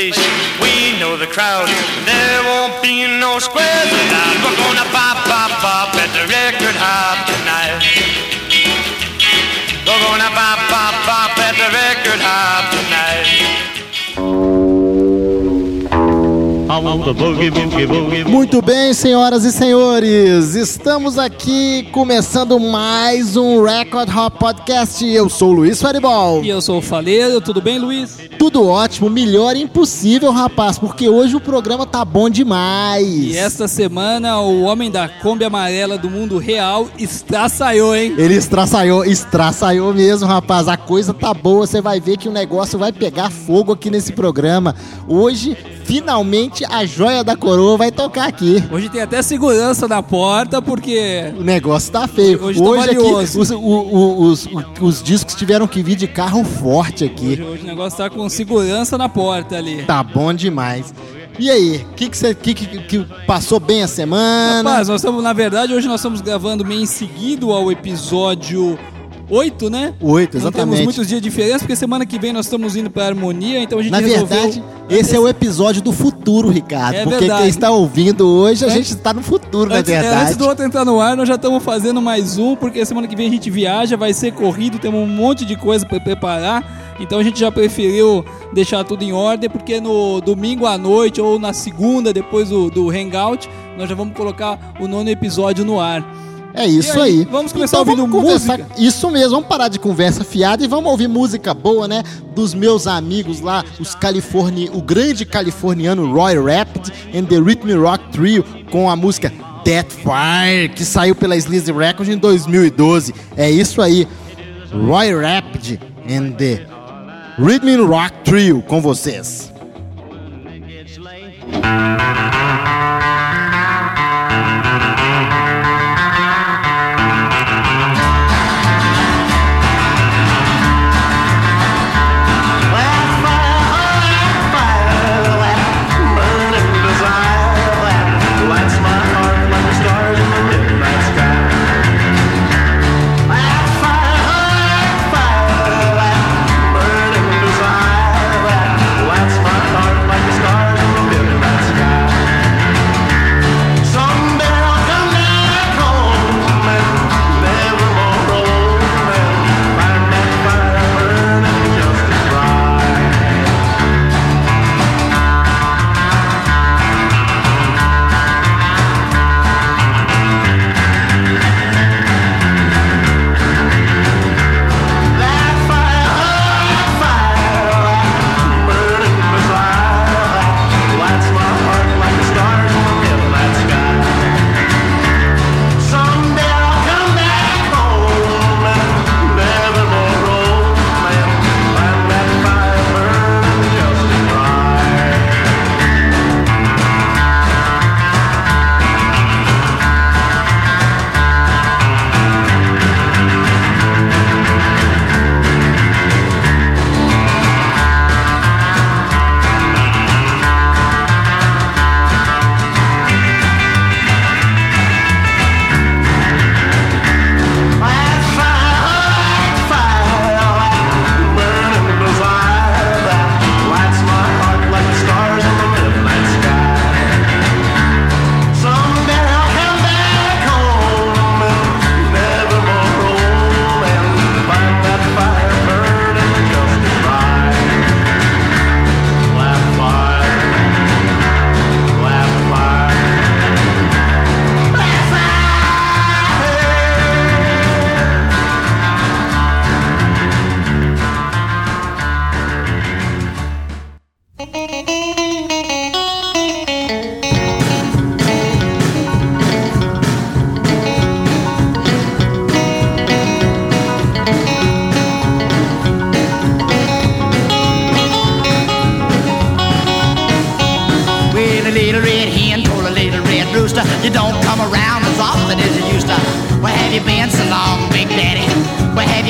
place. We know the crowd. Muito bem, senhoras e senhores, estamos aqui começando mais um Record Hop Podcast. Eu sou o Luiz Faribol. E eu sou o Faleiro, tudo bem, Luiz? Tudo ótimo, melhor impossível, rapaz, porque hoje o programa tá bom demais. E esta semana o homem da Kombi amarela do mundo real estraçaiou, hein? Ele estraçaiou, estraçaiou mesmo, rapaz. A coisa tá boa, você vai ver que o negócio vai pegar fogo aqui nesse programa. Hoje, finalmente, a joia da coroa vai tocar aqui. Hoje tem até segurança na porta, porque O negócio tá feio. Hoje tá aqui, os, o- o- os- o- os discos tiveram que vir de carro forte aqui. hoje, hoje o negócio tá com segurança na porta ali. Tá bom demais. E aí, o que, que, você- que, que, que passou bem a semana? Rapaz, nós estamos, na verdade, hoje nós estamos gravando meio em seguido ao episódio 8, né? Oito, Não temos exatamente. muitos dias de diferença, porque semana que vem nós estamos indo pra Harmonia, então a gente Na resolveu... verdade, esse é o episódio do futuro, Ricardo. É porque verdade. quem está ouvindo hoje, a Antes- gente está no futuro, na Antes, é, verdade. antes do outro entrar no ar, nós já estamos fazendo mais um, porque semana que vem a gente viaja, vai ser corrido, temos um monte de coisa para preparar. Então a gente já preferiu deixar tudo em ordem, porque no domingo à noite ou na segunda, depois do, do Hangout, nós já vamos colocar o nono episódio no ar. É isso aí, aí. vamos começar então, ouvindo vamos música? Isso mesmo, vamos parar de conversa fiada e vamos ouvir música boa, né? Dos meus amigos lá, os californi... o grande californiano Roy Rapid and the Rhythm Rock Trio com a música Death Fire, que saiu pela Sleazy Records em 2012. É isso aí. Roy Rapid and the Rhythm Rock Trio com vocês. Someday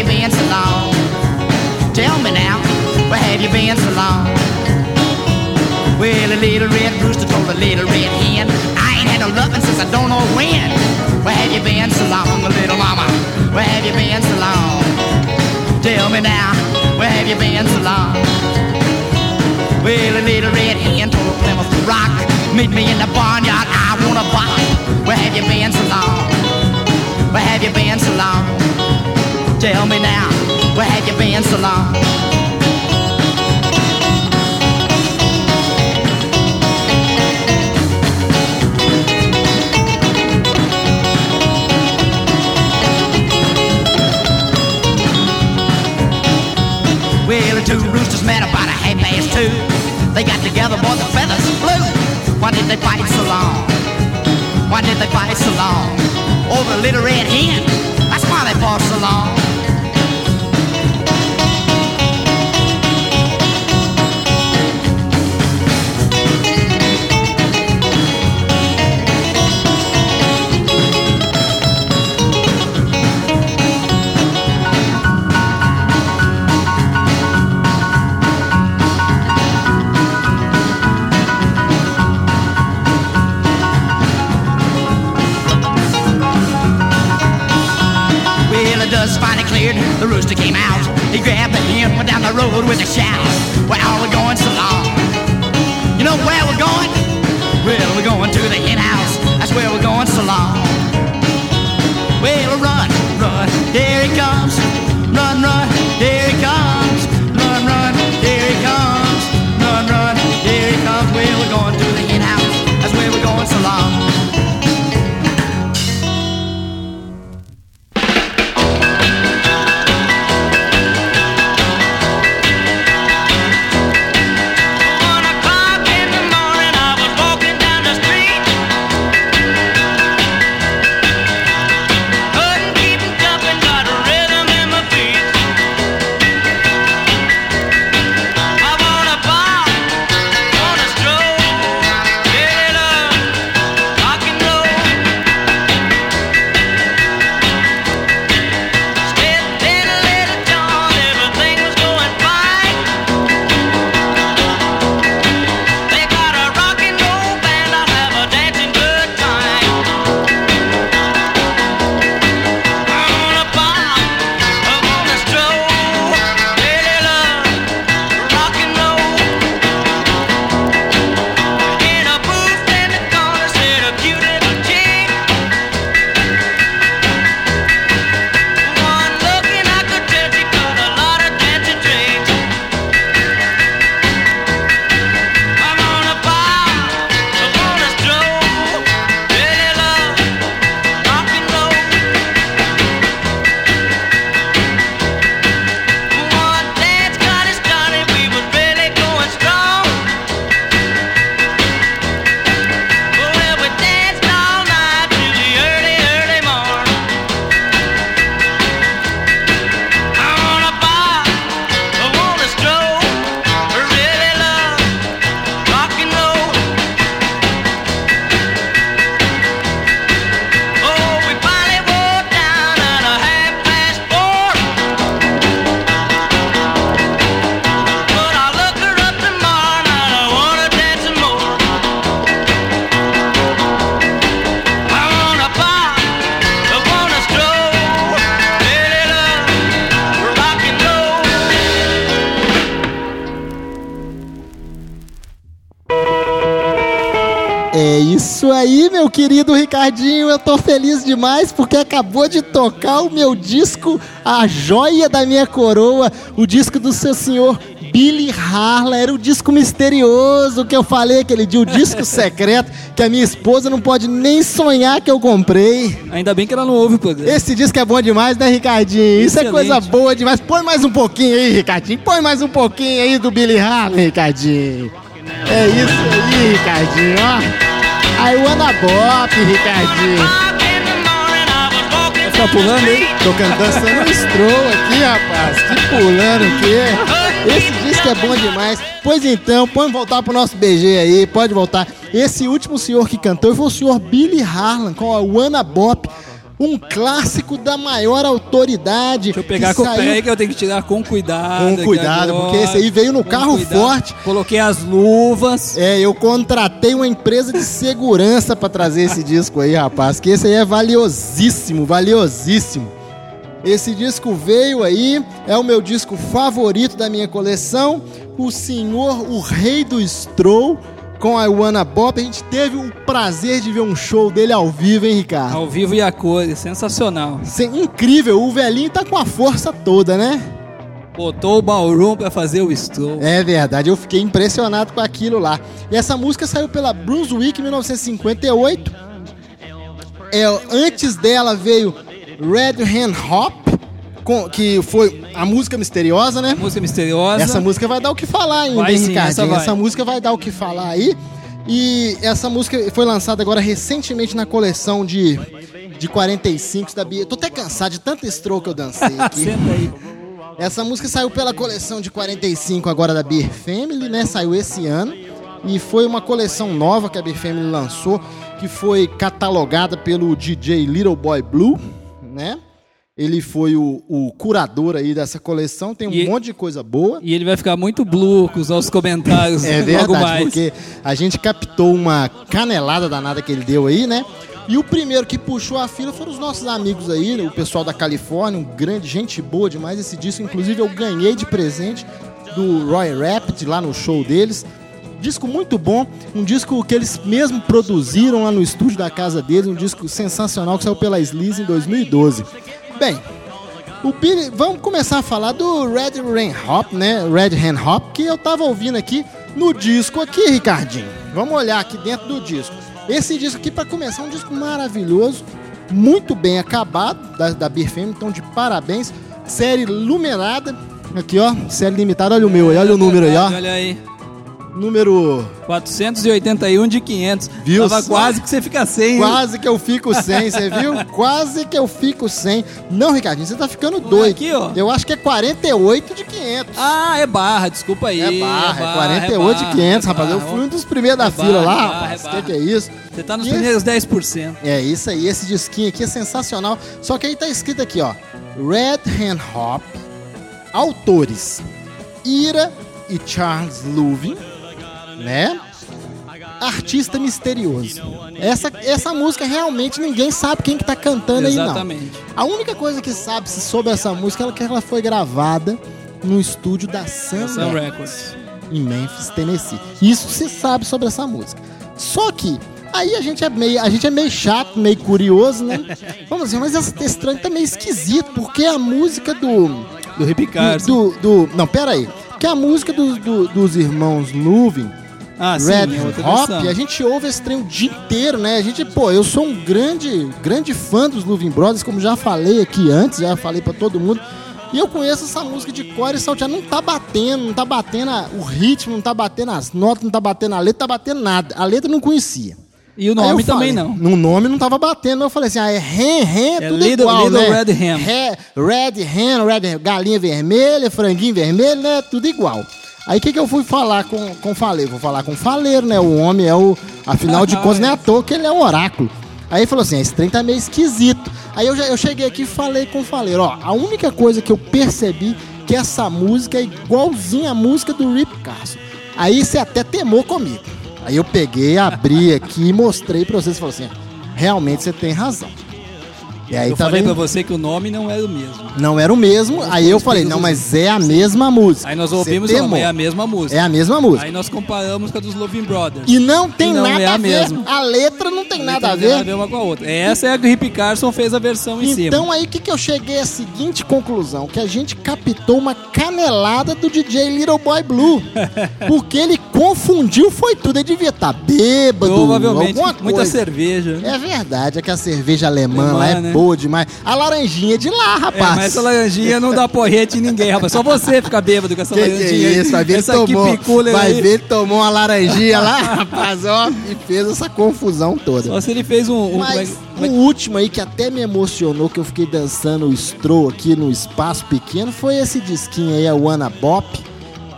you been so long? Tell me now, where have you been so long? Well, a little red rooster told a little red hen, I ain't had no loving since I don't know when. Where have you been so long, little mama? Where have you been so long? Tell me now, where have you been so long? Well, a little red hen told a Plymouth Rock, Meet me in the barnyard, I wanna buy. Where have you been so long? Where have you been so long? Tell me now, where have you been so long? Well, the two roosters met about a half past two. They got together, boy, the feathers flew. Why did they fight so long? Why did they fight so long? Oh, Over a little red hen. Johnny pops along. Cleared, the rooster came out. He grabbed the hen, went down the road with a shout. Where are we going so long? You know where we're going? Well, we're going to the hen house. That's where we're going so long. Demais porque acabou de tocar o meu disco, a joia da minha coroa, o disco do seu senhor Billy Harlan. Era o disco misterioso que eu falei aquele dia, o disco secreto que a minha esposa não pode nem sonhar que eu comprei. Ainda bem que ela não ouve o programa. Esse disco é bom demais, né, Ricardinho? Isso é Excelente. coisa boa demais. Põe mais um pouquinho aí, Ricardinho. Põe mais um pouquinho aí do Billy Harlan, Ricardinho. É isso aí, Ricardinho, ó. I wanna bop, Ricardinho. Ficar pulando aí? Tô cantando stroll aqui, rapaz. Que pulando o quê? Esse disco é bom demais. Pois então, pode voltar pro nosso BG aí, pode voltar. Esse último senhor que cantou foi o senhor Billy Harlan com a Wanna Bop. Um clássico da maior autoridade. Deixa eu pegar que com. saiu Peraí que eu tenho que tirar com cuidado. Com cuidado, agora. porque esse aí veio no carro cuidado. forte. Coloquei as luvas. É, eu contratei uma empresa de segurança pra trazer esse disco aí, rapaz. Que esse aí é valiosíssimo, valiosíssimo. Esse disco veio aí, é o meu disco favorito da minha coleção. O senhor, o rei do Stroll, com a Wanna Bop. A gente teve o prazer de ver um show dele ao vivo, hein, Ricardo? Ao vivo e a cores, sensacional. Isso é incrível, o velhinho tá com a força toda, né? Botou o ballroom pra fazer o stroll. É verdade, eu fiquei impressionado com aquilo lá. E essa música saiu pela Brunswick em 1958. É, antes dela veio Red Hand Hop, com- que foi a música misteriosa, né? Música misteriosa. Essa música vai dar o que falar ainda, Vai hein, sim, essa Essa, música vai dar o que falar aí. E essa música foi lançada agora recentemente na coleção de, de 45 da Bia. Tô até cansado de tanto stroke que eu dancei aqui. Senta aí. Essa música saiu pela coleção de 45 agora da Beer Family, né? Saiu esse ano. E foi uma coleção nova que a Beer Family lançou, que foi catalogada pelo DJ Little Boy Blue, né? Ele foi o, o curador aí dessa coleção, tem um E- monte de coisa boa. E ele vai ficar muito blue com os nossos comentários É logo verdade, mais. porque a gente captou uma canelada danada que ele deu aí, né? E o primeiro que puxou a fila foram os nossos amigos aí, né? o pessoal da Califórnia, um grande, gente boa demais. Esse disco, inclusive, eu ganhei de presente do Roy Rapid lá no show deles. Disco muito bom, um disco que eles mesmo produziram lá no estúdio da casa deles, um disco sensacional que saiu pela Sleaze em 2012. Bem, o Billy, vamos começar a falar do Red Rain Hop, né? Red Hand Hop, que eu tava ouvindo aqui no disco aqui, Ricardinho. Vamos olhar aqui dentro do disco. Esse disco aqui, para começar, é um disco maravilhoso, muito bem acabado, da, da então de parabéns. Série Luminada, aqui ó, série limitada, olha o meu aí, olha o número aí, ó. Olha aí. Número 481 de 500. Viu Tava quase que você fica sem. hein? Quase que eu fico sem, você viu? Quase que eu fico sem. Não, Ricardinho, você tá ficando doido. aqui, ó. Eu acho que é 48 de 500. Ah, é barra, desculpa aí. É barra, é barra, 48 de barra, 500, é rapaz. Eu barra. fui um dos primeiros da É fila lá, é rapaz. é O que, que é isso? Você tá nos E primeiros 10%. É isso aí, esse disquinho aqui é sensacional. Só que aí tá escrito aqui, ó. Red Hand Hop, autores Ira e Charles Luvin, né? Artista misterioso. Essa, essa música realmente ninguém sabe quem que tá cantando aí, não. Exatamente. A única coisa que sabe-se sobre essa música é que ela foi gravada no estúdio da Sun, Sun Records Records. em Memphis, Tennessee. Isso se sabe sobre essa música. Só que aí a gente é meio, a gente é meio chato, meio curioso, né? Vamos dizer, mas esse, esse trem tá meio esquisito, porque a música do Do Rip Carson. do, do, não, pera aí. Que a música dos, do- dos irmãos Luvin, Ah, sim, Red é outra Hop, a gente ouve esse trem o dia inteiro, né? A gente, pô, eu sou um grande, grande fã dos Luvin Brothers, como já falei aqui antes, já falei pra todo mundo. E eu conheço essa música de core e salteado. Não tá batendo, não tá batendo a- o ritmo, não tá batendo as notas, não tá batendo a letra, tá batendo nada. A letra eu não conhecia. E o nome eu também falei, não. No nome não tava batendo, eu falei assim, ah, é Ren, Ren, É tudo Little- igual, Little né? Red. Re- Red Hen, Red galinha vermelha, franguinho vermelho, né? Tudo igual. Aí o que, que eu fui falar com, com o Faleiro? Vou falar com o Faleiro, né? O homem é o. Afinal de contas, não é à toa que ele é o oráculo. Aí ele falou assim: esse trem tá meio esquisito. Aí eu, já, eu cheguei aqui e falei com o Faleiro: ó, a única coisa que eu percebi que essa música é igualzinha a música do Rip Carson. Aí você até temou comigo. Aí eu peguei, abri aqui e mostrei pra vocês e falei assim: realmente você tem razão. E aí Eu tava falei indo- pra você que o nome não era o mesmo. não era o mesmo. Aí eu falei, não, mas é a mesma música. Aí nós ouvimos não, é a mesma música. É a mesma música. Aí nós comparamos com a dos Loving Brothers. E não tem E não nada é a a ver. mesma. A letra não tem nada a Não tem ver. uma com a outra. Essa é a que o Rip Carson fez a versão em cima. Então aí que, que eu cheguei à seguinte conclusão, que a gente captou uma canelada do DJ Little Boy Blue. porque ele confundiu foi tudo, ele devia estar bêbado, Provavelmente alguma muita coisa. cerveja. É verdade, é que a cerveja alemã, Alemã, lá é né? boa demais. A laranjinha é de lá, É, rapaz. mas essa laranjinha não dá porrete em ninguém, rapaz. Só você fica bêbado com essa Que que laranjinha. é isso? Vai ver essa tomou. Vai aí. ver tomou uma laranjinha lá, rapaz, ó, e fez essa confusão toda. Só se ele fez um. um Mas como é- o último aí que até me emocionou, que eu fiquei dançando o stroll aqui no espaço pequeno, foi esse disquinho aí, a Wanna Bop.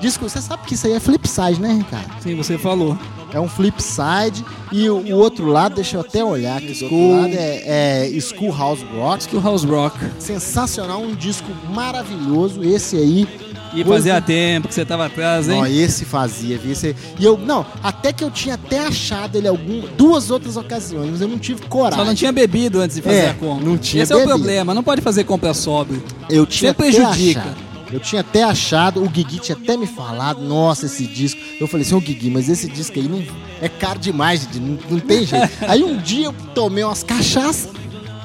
Disco, você sabe que isso aí é flipside, né, Ricardo? Sim, você falou. É um flipside. E o, o outro lado, deixa eu até olhar aqui, do outro lado é, é Schoolhouse Rock. Que o House Rock. Sensacional, um disco maravilhoso. Esse aí. E fazia tempo que você tava atrás, hein? Ó, esse fazia, viu? Esse... E eu, não, até que eu tinha até achado ele algum, duas outras ocasiões, mas eu não tive coragem. Só não tinha bebido antes de fazer É, a compra. não tinha Esse é o bebido. problema, não pode fazer compra sóbrio. Eu tinha Você prejudica. achado. Eu tinha até achado, o Guigui tinha até me falado, nossa, esse disco. Eu falei assim, ô Guigui, mas esse disco aí não, é caro demais, não, não tem jeito. aí um dia eu tomei umas cachaças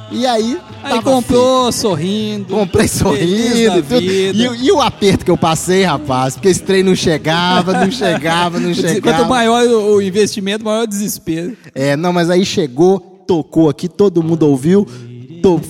e aí. Aí comprou sorrindo. Comprei sorrindo e tudo. E, o- e o aperto que eu passei, rapaz, porque esse trem não chegava, não chegava, não chegava. Quanto maior o investimento, maior o desespero. É, não, mas aí chegou, tocou aqui, todo mundo ouviu,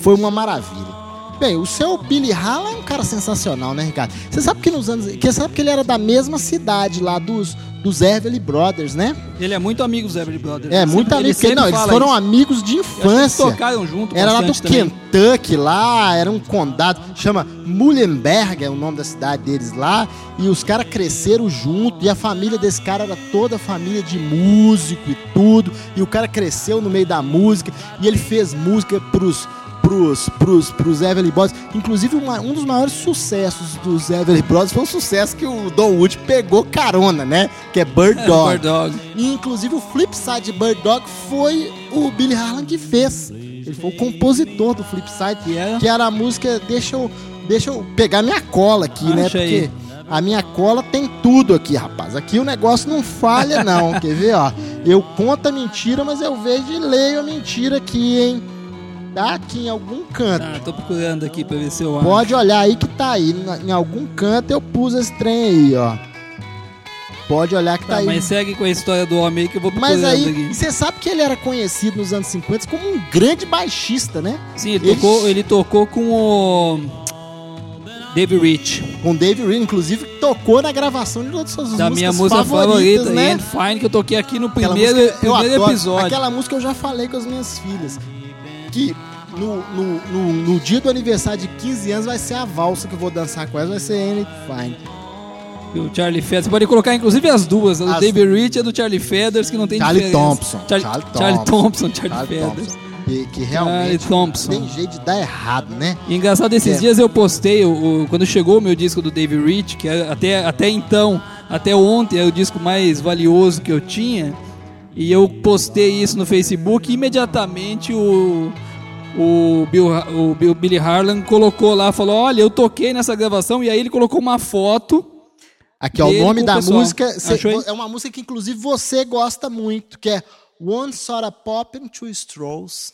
foi uma maravilha. Bem, o seu Billy Hall é um cara sensacional, né, Ricardo? Você sabe que nos anos. Que você sabe que ele era da mesma cidade lá dos, dos Everly Brothers, né? Ele é muito amigo dos Everly Brothers. É, Ele muito amigo. Porque, não, eles foram isso. amigos de infância. Eles tocaram junto Era lá do também. Kentucky, lá, era um condado, chama Muhlenberg, é o nome da cidade deles lá, e os caras cresceram junto, e a família desse cara era toda família de músico e tudo, e o cara cresceu no meio da música, e ele fez música pros, pros, pros, pros Everly Brothers, inclusive uma- um dos maiores sucessos dos Everly Brothers foi o sucesso que o Don Wood pegou carona, né, que é Bird É, Dog. Bird Dog. E inclusive o Flipside de Bird Dog foi o Billy Harlan que fez. Ele foi o compositor do Flipside, Que era? que era a música. Deixa eu, deixa eu pegar minha cola aqui, né? Acha Porque aí. a minha cola tem tudo aqui, rapaz. Aqui o negócio não falha, não. Quer ver, ó? Eu conto a mentira, mas eu vejo e leio a mentira aqui, hein? Tá aqui em algum canto. Ah, tô procurando aqui pra ver se eu acho. Pode olhar aí que tá aí. Em algum canto eu pus esse trem aí, ó. Pode olhar que tá, Tá, aí. mas segue com a história do homem aí que eu vou procurando Mas aí, você sabe que ele era conhecido nos anos 50 como um grande baixista, né? Sim, ele Ele- tocou, ele tocou com o Dave Rich, Com Dave Reed, inclusive, tocou na gravação de uma das suas da músicas minha música favoritas, favorita, né? And Fine, que eu toquei aqui no primeiro, música primeiro episódio. Aquela música eu já falei com as minhas filhas. Que no, no, no, no dia do aniversário de 15 anos vai ser a valsa que eu vou dançar com elas, vai ser And Fine. E O Charlie Feathers. Você pode colocar inclusive as duas, a do As- Dave Rich e a do Charlie Feathers, que não tem Charlie diferença. Thompson. Charlie, Charlie Charlie Thompson. Thompson, Charlie, Charlie Feathers. Thompson. Que, que realmente Thompson. tem jeito de dar errado, né? E engraçado, esses É. dias eu postei, o, o- quando chegou o meu disco do Dave Rich, que até, até então, até ontem, é o disco mais valioso que eu tinha, e eu postei isso no Facebook e imediatamente o, o, Bill, o Bill- Billy Harlan colocou lá, falou, olha, eu toquei nessa gravação, e aí ele colocou uma foto, Aqui, ó, o nome da pessoal. música cê- Achou aí? é uma música que inclusive você gosta muito, que é One Soda Pop and Two Straws.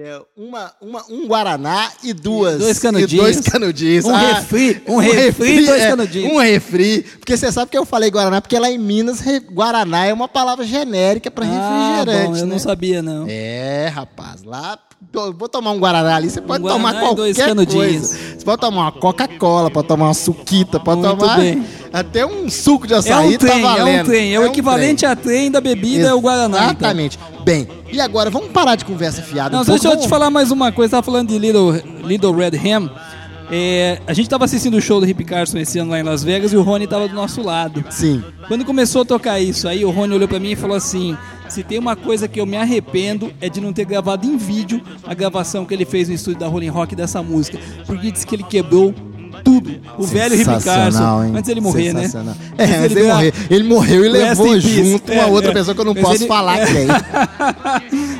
É uma, uma, um Guaraná e duas. E dois e canudinhos. dois canudinhos. Um refri, um refri e dois é, canudinhos. Um refri. Porque você sabe que eu falei Guaraná, porque lá em Minas, re- Guaraná é uma palavra genérica para ah, refrigerante. bom, eu né? não sabia não. É, rapaz, lá vou tomar um Guaraná ali, você pode Guaraná tomar e dois qualquer canudinhos. coisa. Pode tomar uma Coca-Cola, pode tomar uma suquita, pode Muito tomar bem. até um suco de É açaí, um trem, tá é valendo. um trem, é, o equivalente a trem da bebida, é o Guaraná. então. Exatamente. Bem, e agora vamos parar de conversa fiada Não, um deixa eu te falar mais uma coisa. Tava falando de Little, Little Red Ham. É, a gente tava assistindo o show do Rip Carson esse ano lá em Las Vegas e o Rony tava do nosso lado. Sim. Quando começou a tocar isso aí, o Rony olhou pra mim e falou assim: se tem uma coisa que eu me arrependo é de não ter gravado em vídeo a gravação que ele fez no estúdio da Rolling Rock dessa música. Porque disse que ele quebrou tudo. O velho Sensacional, Carson. hein? Antes dele morrer, né? É, antes dele gra- morrer. Ele morreu e levou junto uma É, outra é. pessoa que eu não Mas posso ele- falar quem.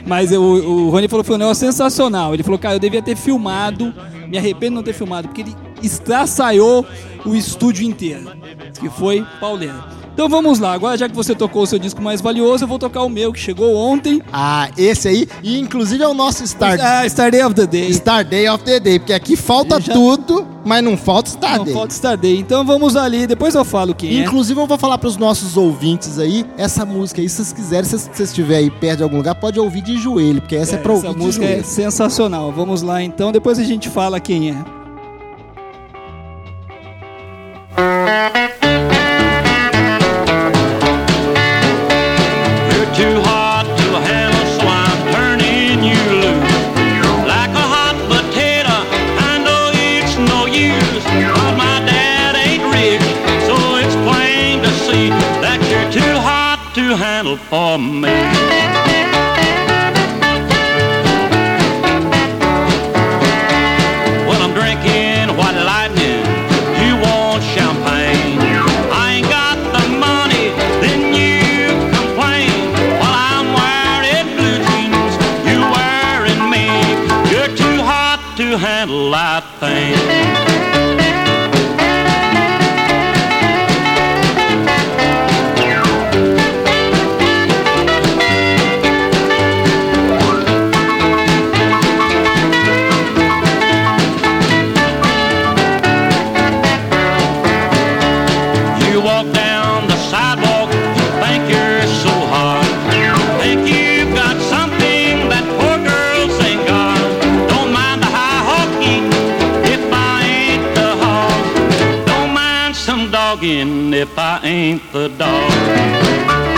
Mas o, o Rony falou que foi um negócio sensacional. Ele falou, cara, eu devia ter filmado, me arrependo de não ter filmado, porque ele estraçaiou o estúdio inteiro. Que foi pauleira. Então vamos lá, agora já que você tocou o seu disco mais valioso, eu vou tocar o meu, que chegou ontem. Ah, esse aí, e inclusive é o nosso Star, Ah, Star Day of the Day. Star Day of the Day, porque aqui falta já- tudo, mas não falta Star Não Day. falta Star Day. Então vamos ali, depois eu falo quem é. Inclusive, eu vou falar para os nossos ouvintes aí, essa música aí, se vocês quiserem, se vocês estiverem aí perto de algum lugar, pode ouvir de joelho, porque essa é, pra Essa ouvir de música é sensacional. Vamos lá então, depois a gente fala quem é. To handle for me. If I ain't the dog.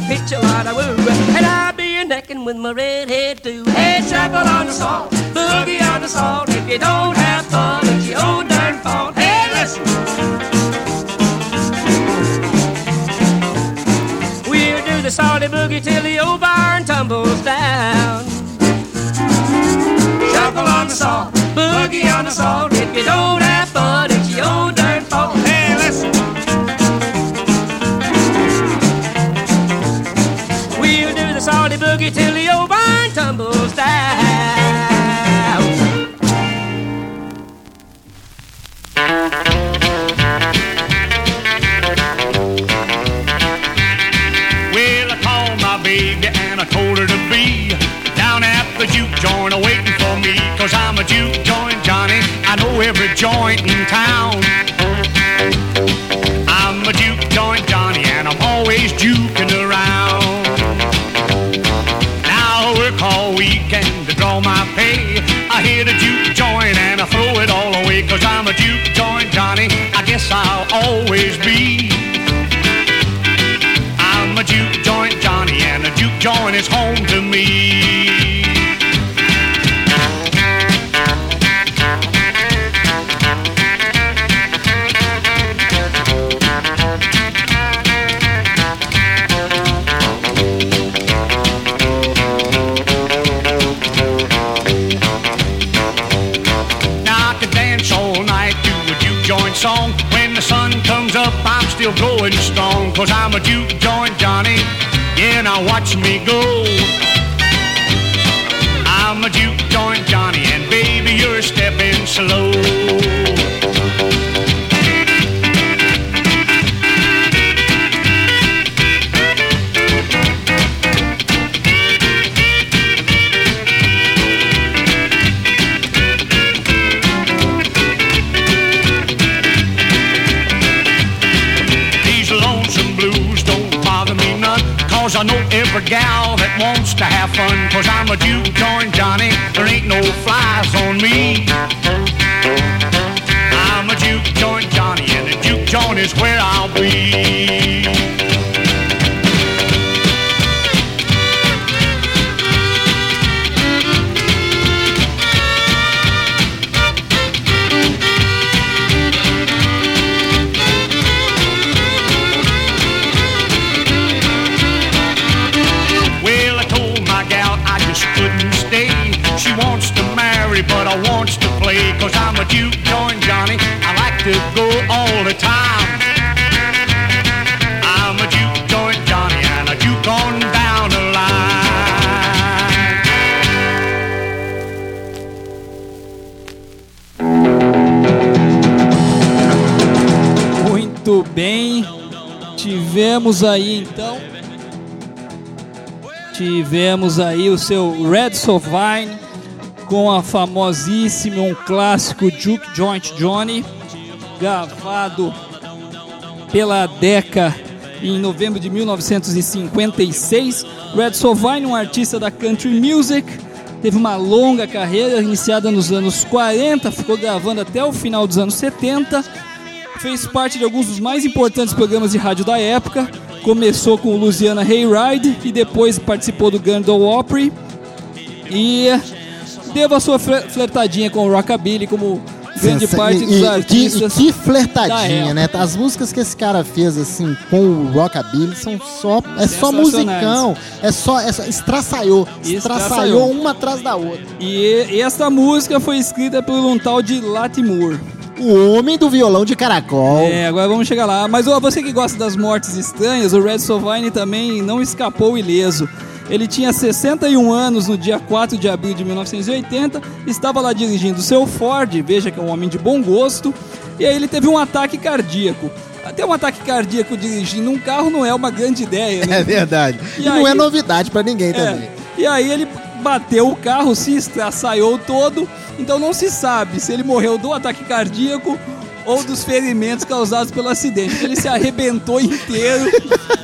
necking with my redhead too. Hey, shuffle on the salt, boogie on the salt. If you don't have fun, it's your own darn fault. Hey, listen. We'll do the salty boogie till the old barn tumbles down. Shuffle on the salt, boogie on the salt. If you don't have Juke joint Johnny. I know every joint in town. I'm a juke joint Johnny and I'm always juking around. Now I work all weekend to draw my pay. I hit a juke joint and I throw it all away. Cause I'm a juke joint Johnny. I guess I'll always be. Still going strong. Cause I'm a juke joint Johnny. Yeah, now watch me go. I'm a juke joint Johnny, and baby, you're stepping slow. Know every gal that wants to have fun. Cause I'm a juke joint Johnny. There ain't no flies on me. I'm a juke joint Johnny, and the juke joint is where I'll be. Tivemos aí então. Tivemos aí o seu Red Sovine com a famosíssima, um clássico Juke Joint Johnny, gravado pela Decca em novembro de 1956. Red Sovine, um artista da country music, teve uma longa carreira iniciada nos anos 40, ficou gravando até o final dos anos 70. Fez parte de alguns dos mais importantes programas de rádio da época. Começou com o Louisiana Hayride e depois participou do Gandol Opry. E deu a sua fle- flertadinha com o Rockabilly, como grande Sensa- parte dos e- artistas. Que, que flertadinha, né? As músicas que esse cara fez, assim, com o Rockabilly são só. É só musicão. É só. É só estraçaiou. Estraçaiou Estraçaiou. uma atrás da outra. E, e essa música foi escrita por um tal de Latimore. O homem do violão de caracol. É, agora vamos chegar lá. Mas ó, você que gosta das mortes estranhas, o Red Sovine também não escapou ileso. Ele tinha 61 anos no dia 4 de abril de 1980, estava lá dirigindo seu Ford, veja que é um homem de bom gosto, e aí ele teve um ataque cardíaco. Até um ataque cardíaco dirigindo um carro não é uma grande ideia, né? É verdade. E E, não aí- é novidade pra ninguém também. É. E aí ele bateu o carro, se estraçaiou todo, então não se sabe se ele morreu do ataque cardíaco ou dos ferimentos causados pelo acidente. Ele se arrebentou inteiro,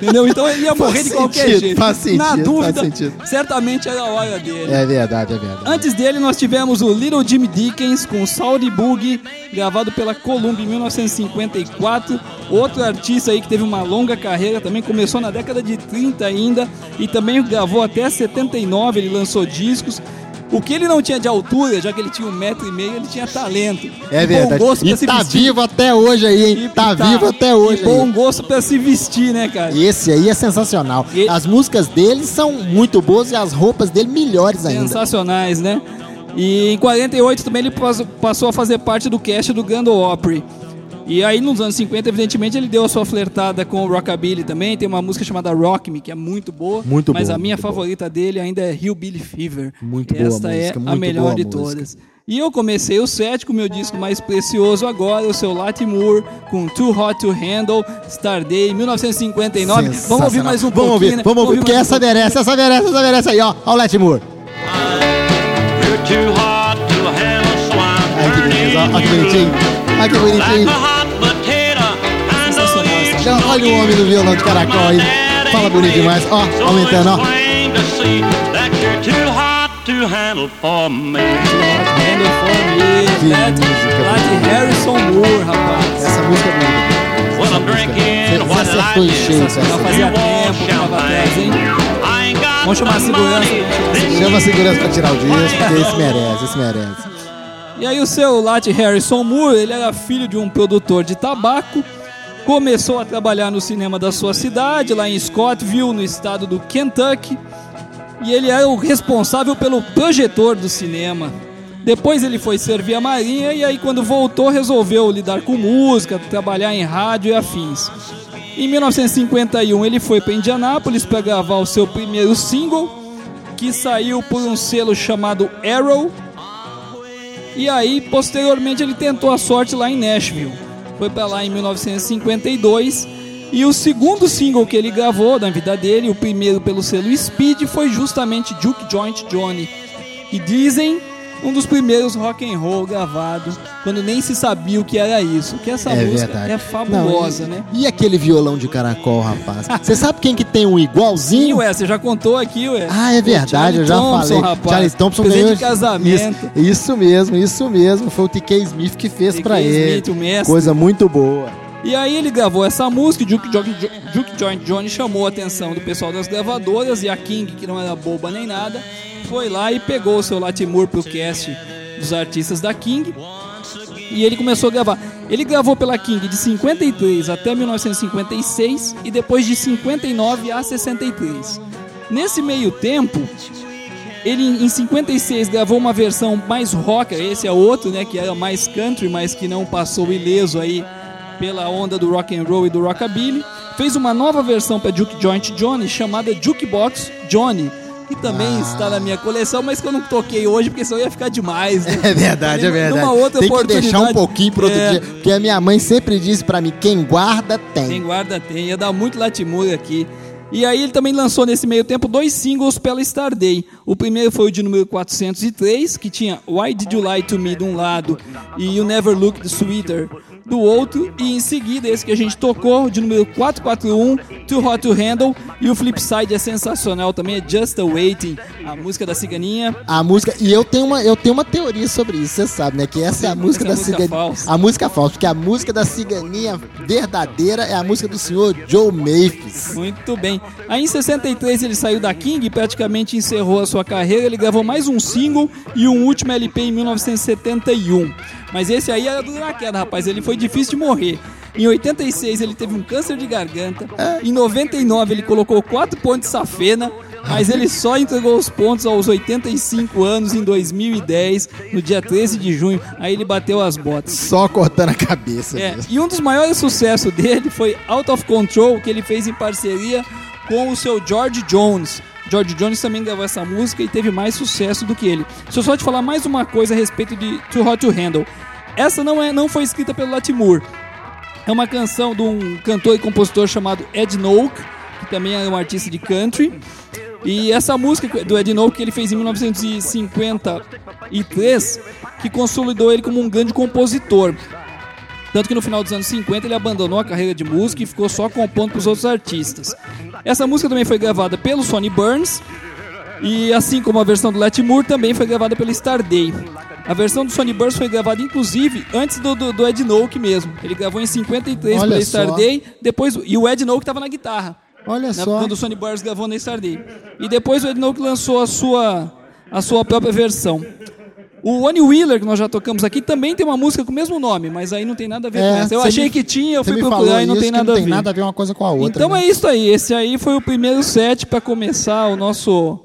entendeu? Então ele ia Faz morrer de qualquer sentido, jeito. faz sentido, Na faz dúvida, sentido. certamente era a hora dele. É verdade, é verdade. Antes dele, nós tivemos o Little Jimmy Dickens com Saudi Boogie, gravado pela Columbia em 1954. Outro artista aí que teve uma longa carreira, também começou na década de 30 ainda, e também gravou até 79, ele lançou discos. O que ele não tinha de altura, já que ele tinha um metro e meio, ele tinha talento. É E bom verdade. gosto pra E se tá vestir. vivo até hoje aí, hein? E Tá, vivo até hoje E bom aí. gosto pra se vestir, né, cara? Esse aí é sensacional. E- As músicas dele são muito boas e as roupas dele melhores ainda. Sensacionais, né? E em 48 também ele pas- passou a fazer parte do cast do Gandol Opry. E aí nos anos 50, evidentemente, ele deu a sua flertada com o Rockabilly também. Tem uma música chamada Rock Me, que é muito boa. Muito Mas boa, a minha muito boa. favorita dele ainda é Hillbilly Fever. Muito boa Esta música, é a muito melhor boa de música. todas. E eu comecei o set com o meu disco mais precioso agora, o seu Latimore, com Too Hot to Handle, Starday, 1959. Vamos ouvir mais um vamos pouquinho, ouvir, né? Vamos ouvir, porque um essa merece, essa merece, essa merece aí, ó. Ó o I'm Ai, que beleza, ó que bonitinho. you Ai, que bonitinho. Então, olha o homem do violão de caracol aí. Fala bonito demais. Ó, aumentando, ó. to handle for me. Handle for me. That- Lá de Harrison Moore, rapaz. Essa música é bonita. Well, I'm drinking what acertou em I fazia tempo que tava atrás, hein? Vamos chamar a the segurança. Chama a segurança pra tirar o disco, porque esse merece, esse merece. E aí o seu Lat Harrison Moore, ele era filho de um produtor de tabaco, começou a trabalhar no cinema da sua cidade, lá em Scottville, no estado do Kentucky, e ele era o responsável pelo projetor do cinema. Depois ele foi servir a marinha e aí quando voltou resolveu lidar com música, trabalhar em rádio e afins. Em 1951 ele foi para Indianápolis para gravar o seu primeiro single, que saiu por um selo chamado Arrow, e aí, posteriormente, ele tentou a sorte lá em Nashville. Foi pra lá em 1952. E o segundo single que ele gravou na vida dele, o primeiro pelo selo Speed, foi justamente Juke Joint Johnny. E dizem um dos primeiros rock and roll gravados, quando nem se sabia o que era isso. Que essa É música verdade. é fabulosa, Não, e, né? E aquele violão de caracol, rapaz? Você sabe quem que tem um Sim, igualzinho? ué, você já contou aqui, ué. Ah, é verdade, eu já Thompson, falei. Rapaz. Charlie Thompson Presente ganhou de casamento. Isso, isso mesmo, isso mesmo. Foi o TK Smith que fez pra ele. Coisa muito boa. E aí ele gravou essa música, o Duke, Joint- Duke Joint Johnny chamou a atenção do pessoal das gravadoras e a King, que não era boba nem nada, foi lá e pegou o seu Latimore pro cast dos artistas da King e ele começou a gravar. Ele gravou pela King de 53 até 1956 e depois de 59 a 63. Nesse meio tempo, ele em 56 gravou uma versão mais rocker, esse é outro, né, que era mais country, mas que não passou ileso aí pela onda do rock and roll e do rockabilly. Fez uma nova versão para Juke Joint Johnny chamada Jukebox Johnny, que também está na minha coleção, mas que eu não toquei hoje, porque senão ia ficar demais, né? É verdade, é verdade. Numa outra tem que deixar um pouquinho pro outro É. dia. Porque a minha mãe sempre disse pra mim: quem guarda tem. Tem guarda, tem. Ia dar muito latimura aqui. E aí ele também lançou nesse meio tempo dois singles pela Starday. O primeiro foi o de número 403, que tinha Why Did You Lie To Me de um lado e You Never Looked Sweeter do outro. E em seguida esse que a gente tocou, de número 441, Too Hot To Handle. E o Flipside é sensacional também, é Just A Waiting, a música da ciganinha. A música. E eu tenho uma, eu tenho uma teoria sobre isso, você sabe, né? Que essa é a música é da música ciganinha. falsa. A música falsa, porque a música da ciganinha verdadeira é a música do senhor Joe Maphis. Muito bem. Aí em 63 ele saiu da King e praticamente encerrou a sua carreira. Ele gravou mais um single e um último LP em 1971. Mas esse aí era duro na queda, rapaz. Ele foi difícil de morrer. Em 86 ele teve um câncer de garganta. Em 99 ele colocou quatro pontos de safena. Mas ele só entregou os pontos aos 85 anos em 2010, no dia 13 de junho. Aí ele bateu as botas. Só cortando a cabeça. É, e um dos maiores sucessos dele foi Out of Control, que ele fez em parceria com o seu George Jones. George Jones também gravou essa música e teve mais sucesso do que ele. Deixa eu só te falar mais uma coisa a respeito de Too Hot to Handle. Essa não, é, não foi escrita pelo Latimore. É uma canção de um cantor e compositor chamado Ed Noak, que também é um artista de country. E essa música do Ed Noak que ele fez em 1953, que consolidou ele como um grande compositor. Tanto que no final dos anos 50 ele abandonou a carreira de música e ficou só compondo para os outros artistas. Essa música também foi gravada pelo Sonny Burns e assim como a versão do Let Moore também foi gravada pelo Starday. A versão do Sonny Burns foi gravada inclusive antes do, do, do Ed Noak mesmo. Ele gravou em 53 Olha pela só. Starday, depois e o Ed Noak estava na guitarra. Olha né, só. quando o Sonny Burns gravou na Starday. E depois o Ed Noak lançou a sua a sua própria versão. O One Wheeler, que nós já tocamos aqui, também tem uma música com o mesmo nome, mas aí não tem nada a ver com essa. Eu É, achei me- que tinha, eu fui procurar e não tem nada a ver. Não tem nada a ver uma coisa com a outra. Então né? é isso aí. Esse aí foi o primeiro set para começar o nosso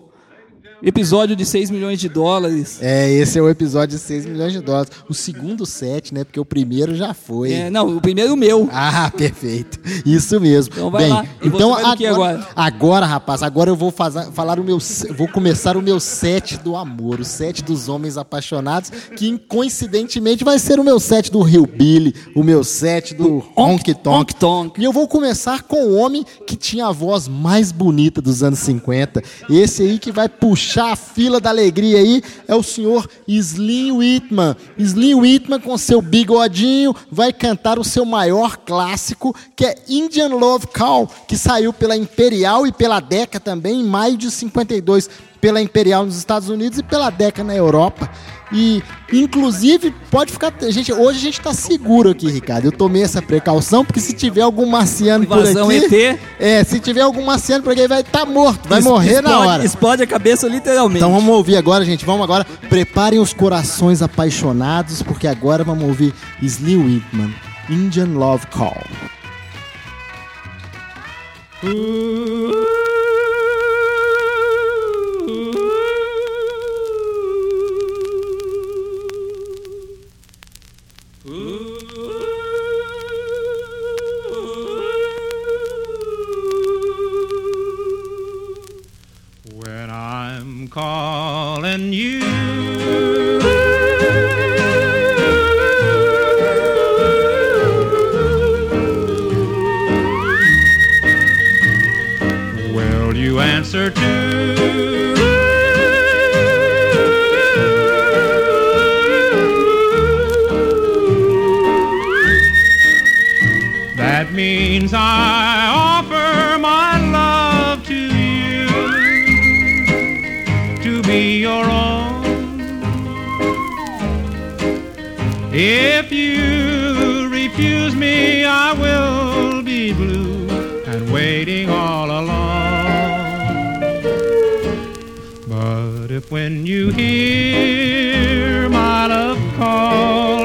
episódio de 6 milhões de dólares. É, esse é o episódio de 6 milhões de dólares. O segundo set, né? Porque o primeiro já foi. É, não, o primeiro meu. Ah, perfeito. Isso mesmo. Então vai Bem, lá. Então agora, agora? agora, rapaz, agora eu vou fazer, falar o meu, vou começar o meu set do amor, o set dos homens apaixonados, que coincidentemente vai ser o meu set do Rio Billy, o meu set do Honky Tonk. Honky Tonk. E eu vou começar com o homem que tinha a voz mais bonita dos anos 50. Esse aí que vai puxar a fila da alegria aí é o senhor Slim Whitman. Slim Whitman com seu bigodinho vai cantar o seu maior clássico, que é Indian Love Call, que saiu pela Imperial e pela Decca também em maio de 52, pela Imperial nos Estados Unidos e pela Decca na Europa. E, inclusive, pode ficar. Gente, hoje a gente tá seguro aqui, Ricardo. Eu tomei essa precaução, porque se tiver algum marciano por aqui. ET. É, se tiver algum marciano por aqui, vai estar morto, vai morrer na hora. Explode a cabeça literalmente. Então vamos ouvir agora, gente. Vamos agora. Preparem os corações apaixonados, porque agora vamos ouvir Slim Whitman, Indian Love Call. When calling you. Will you answer to? That means I If you refuse me, I will be blue and waiting all alone. But if when you hear my love call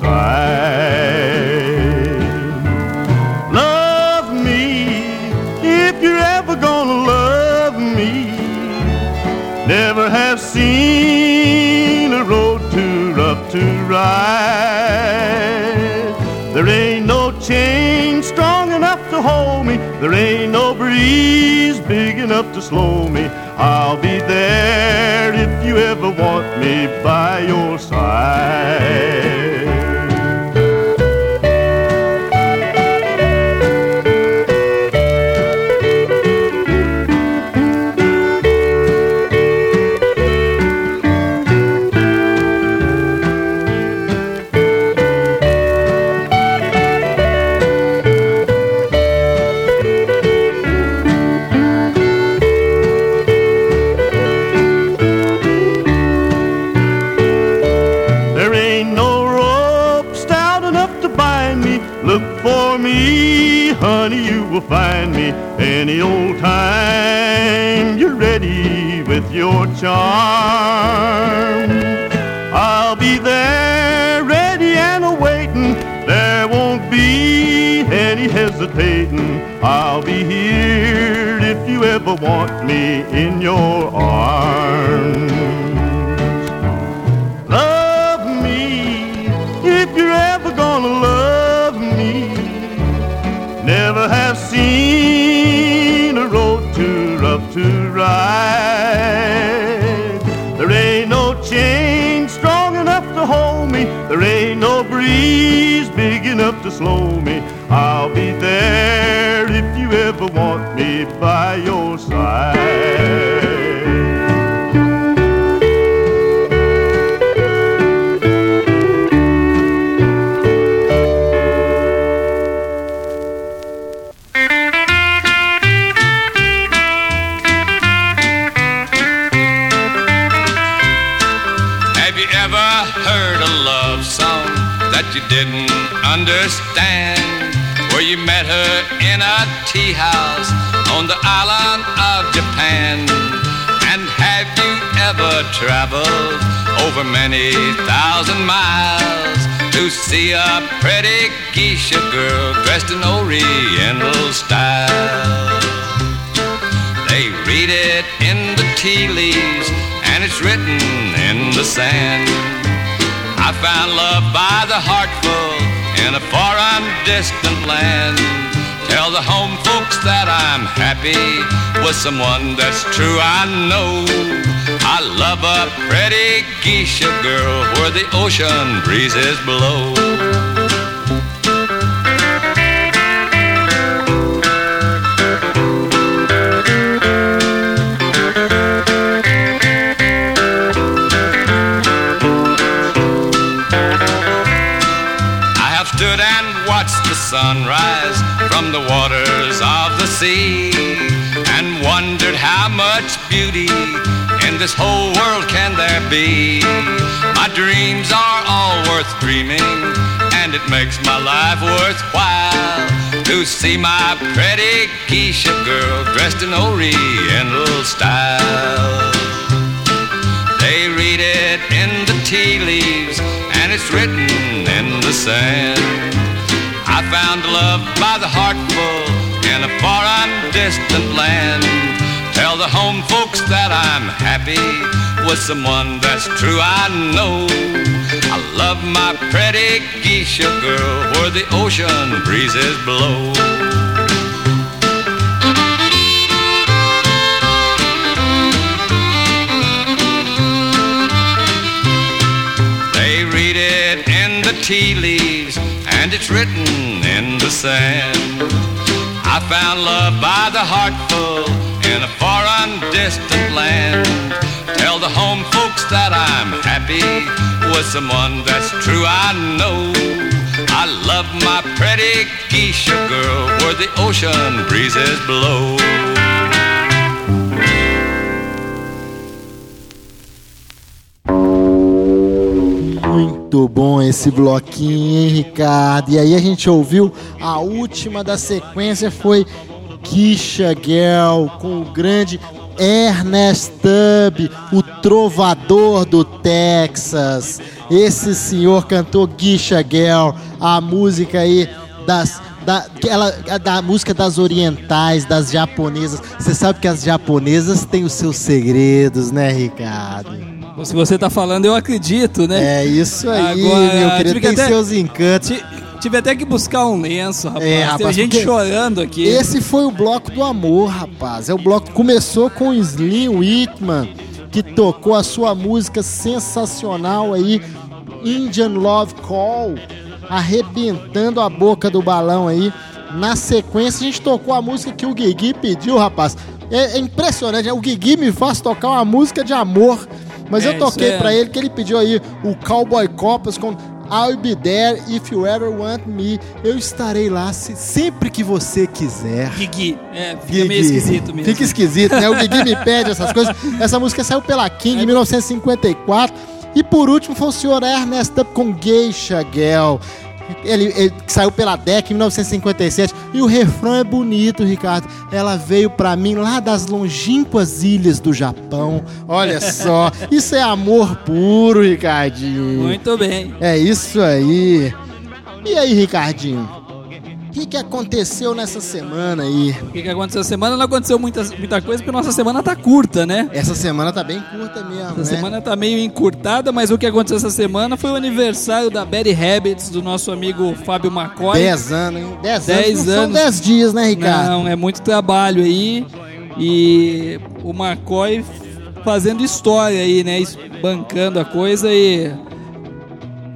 side. Love me if you're ever gonna love me. Never have seen a road too rough to ride. There ain't no chain strong enough to hold me. There ain't no breeze big enough to slow me. I'll be there if you ever want me by your side. Charm. I'll be there ready and awaiting. There won't be any hesitating. I'll be here if you ever want me in your arms. Slow me. I'll be there if you ever want me by your that you didn't understand? Where you met her in a tea house on the island of Japan? And have you ever traveled over many thousand miles to see a pretty geisha girl dressed in Oriental style? They read it in the tea leaves, and it's written in the sand. I found love by the heartful in a foreign, distant land. Tell the home folks that I'm happy with someone that's true. I know I love a pretty geisha girl where the ocean breezes blow. Sunrise from the waters of the sea and wondered how much beauty in this whole world can there be. My dreams are all worth dreaming and it makes my life worthwhile to see my pretty geisha girl dressed in Oriental style. They read it in the tea leaves, and it's written in the sand. I found love by the heartful in a foreign, distant land. Tell the home folks that I'm happy with someone that's true. I know I love my pretty geisha girl where the ocean breezes blow. They read it in the tea leaves, and it's written in the sand. I found love by the heartful in a foreign distant land. Tell the home folks that I'm happy with someone that's true, I know. I love my pretty geisha girl where the ocean breezes blow. Muito bom esse bloquinho, hein, Ricardo? E aí a gente ouviu a última da sequência foi Kisha Girl com o grande Ernest Tubb, o trovador do Texas. Esse senhor cantou Kisha Girl, a música aí das da, ela, da música das orientais, das japonesas. Você sabe que as japonesas têm os seus segredos, né, Ricardo? Se você tá falando, eu acredito, né? É isso aí, Agora, meu querido. que Tem até- seus encantos. Ti- Tive até que buscar um lenço, rapaz. É, Tem rapaz, gente porque chorando aqui. Esse foi o bloco do amor, rapaz. É o bloco que começou com o Slim Whitman, que tocou a sua música sensacional aí, Indian Love Call, arrebentando a boca do balão aí. Na sequência, a gente tocou a música que o Guigui pediu, rapaz. É, é impressionante, né? o Guigui me faz tocar uma música de amor. Mas É, eu toquei é- pra ele que ele pediu aí o Cowboy Copas com I'll be there if you ever want me. Eu estarei lá se- sempre que você quiser. Guigui. É, fica Guigui. meio esquisito mesmo. Fica esquisito, né? O Guigui me pede essas coisas. Essa música saiu pela King em 1954. E por último foi o senhor Ernest Tubb com Geisha Girl. Ele, ele saiu pela DEC em 1957. E o refrão é bonito, Ricardo. Ela veio pra mim lá das longínquas ilhas do Japão. Olha só. Isso é amor puro, Ricardinho. Muito bem. É isso aí. E aí, Ricardinho? O que, que aconteceu nessa semana aí? O que, que aconteceu essa semana? Não aconteceu muita, muita coisa, porque nossa semana tá curta, né? Essa semana tá bem curta mesmo, Essa né? semana tá meio encurtada, mas o que aconteceu essa semana foi o aniversário da Betty Habits, do nosso amigo Fábio McCoy. 10 anos, hein? 10 Dez anos. São anos. 10 dias, né, Ricardo? Não, é muito trabalho aí. E o McCoy fazendo história aí, né? Bancando a coisa e.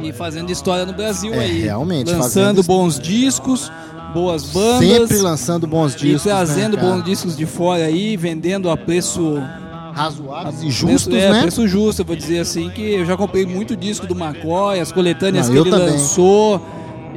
E fazendo história no Brasil É, aí. realmente, Lançando bons discos, boas bandas. Sempre lançando bons e discos. trazendo né, cara? bons discos de fora aí, vendendo a preço Razoáveis e preço- justos, é, né? preço justo, eu vou dizer assim, que eu já comprei muito disco do McCoy, as coletâneas Não, que ele também. lançou.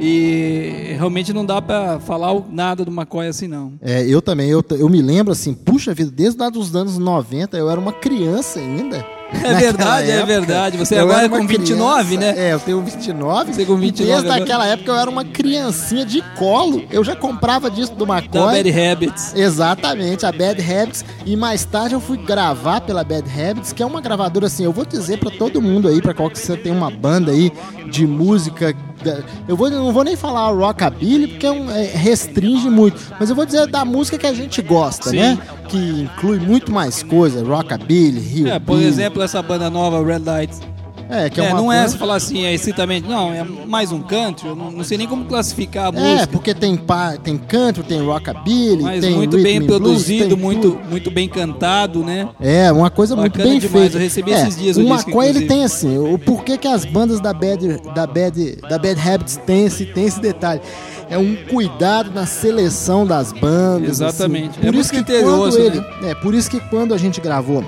E realmente não dá pra falar nada do McCoy assim, não. É, eu também, eu, eu me lembro assim, puxa vida, desde lá dos anos 90, eu era uma criança ainda. É verdade, é época. verdade. Você agora é com uma 29, criança. né? É, eu tenho 29. Você com 29 E desde aquela época eu era uma criancinha de colo. Eu já comprava disco do Da McCoy. Bad Habits. Exatamente, a Bad Habits. E mais tarde eu fui gravar pela Bad Habits, que é uma gravadora assim. Eu vou dizer pra todo mundo aí, pra qual que você tem uma banda aí de música. Eu vou, não vou nem falar rockabilly, porque é um- é, restringe muito. Mas eu vou dizer da música que a gente gosta, Sim. né? Que inclui muito mais coisa: rockabilly, Rio. É, por exemplo, essa banda nova, Red Lights. É, que é, É, uma não é banda- se falar assim, é estritamente. Não, é mais um country. Eu não, não sei nem como classificar a É, música. porque tem, pa- tem country, tem rockabilly, Mas tem muito bem blues, produzido, tem muito, tudo. muito bem cantado, né? É, uma coisa muito Bacana bem demais, feita. eu recebi É, esses dias o O disco, McCoy, ele tem assim, o porquê que as bandas da Bad, da Bad, da Bad Habits tem esse, tem esse detalhe. É um cuidado na seleção das bandas. Exatamente. assim. É Por muito isso que quando ele, né? é por isso que quando a gente gravou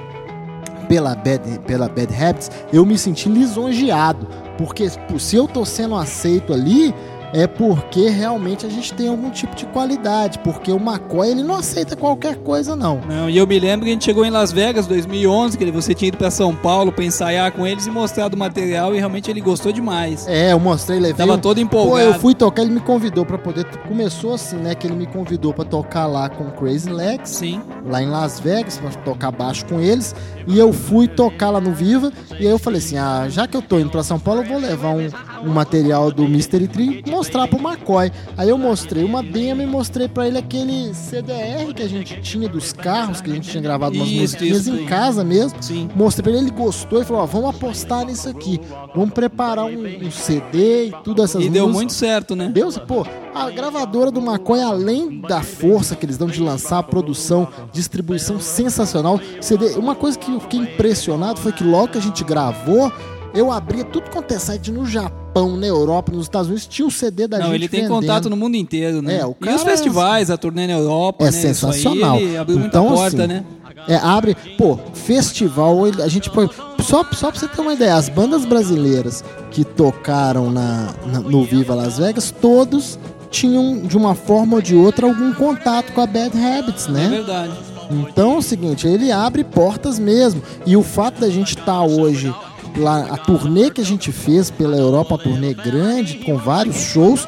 pela Bad, pela Bad Habits, eu me senti lisonjeado, porque se eu tô sendo aceito ali, é porque realmente a gente tem algum tipo de qualidade, porque o McCoy ele não aceita qualquer coisa não. Não, e eu me lembro que a gente chegou em Las Vegas 2011, que você tinha ido pra São Paulo pra ensaiar com eles e mostrado o material e realmente ele gostou demais. É, eu mostrei, levei. Tava um- todo Pô, empolgado. eu fui tocar, ele me convidou pra poder. Começou assim, né? Que ele me convidou pra tocar lá com Crazy Legs, Sim. lá em Las Vegas, pra tocar baixo com eles. E eu fui tocar lá no Viva. E aí eu falei assim: ah, já que eu tô indo pra São Paulo, eu vou levar um, o material do Mystery Tree mostrar pro McCoy. Aí eu mostrei uma demo e mostrei pra ele aquele CDR que a gente tinha dos carros, que a gente tinha gravado umas Isso, musiquinhas isso, em sim. casa mesmo. Sim. Mostrei pra ele, ele gostou e falou: ó, vamos apostar nisso aqui. Vamos preparar um, um CD e tudo essas E deu músicas. muito certo, né? Deus, pô, a gravadora do McCoy, além da força que eles dão de lançar, produção, distribuição sensacional, CD, uma coisa que eu fiquei impressionado foi que logo que a gente gravou, eu abria tudo quanto é site no Japão, na Europa, nos Estados Unidos, tinha o CD da Não, gente ele tem vendendo. contato no mundo inteiro, né? É, o e cara os festivais, a turnê na Europa, É né? Aí, sensacional. ele abriu muita então, porta, assim, né? É, abre, pô, festival, a gente põe. Só, só pra você ter uma ideia, as bandas brasileiras que tocaram na, na- no Viva Las Vegas, todos tinham, de uma forma ou de outra, algum contato com a Bad Habits, É né? verdade. Então é o seguinte, ele abre portas mesmo. E o fato da gente estar hoje lá, a turnê que a gente fez pela Europa, uma turnê grande, com vários shows,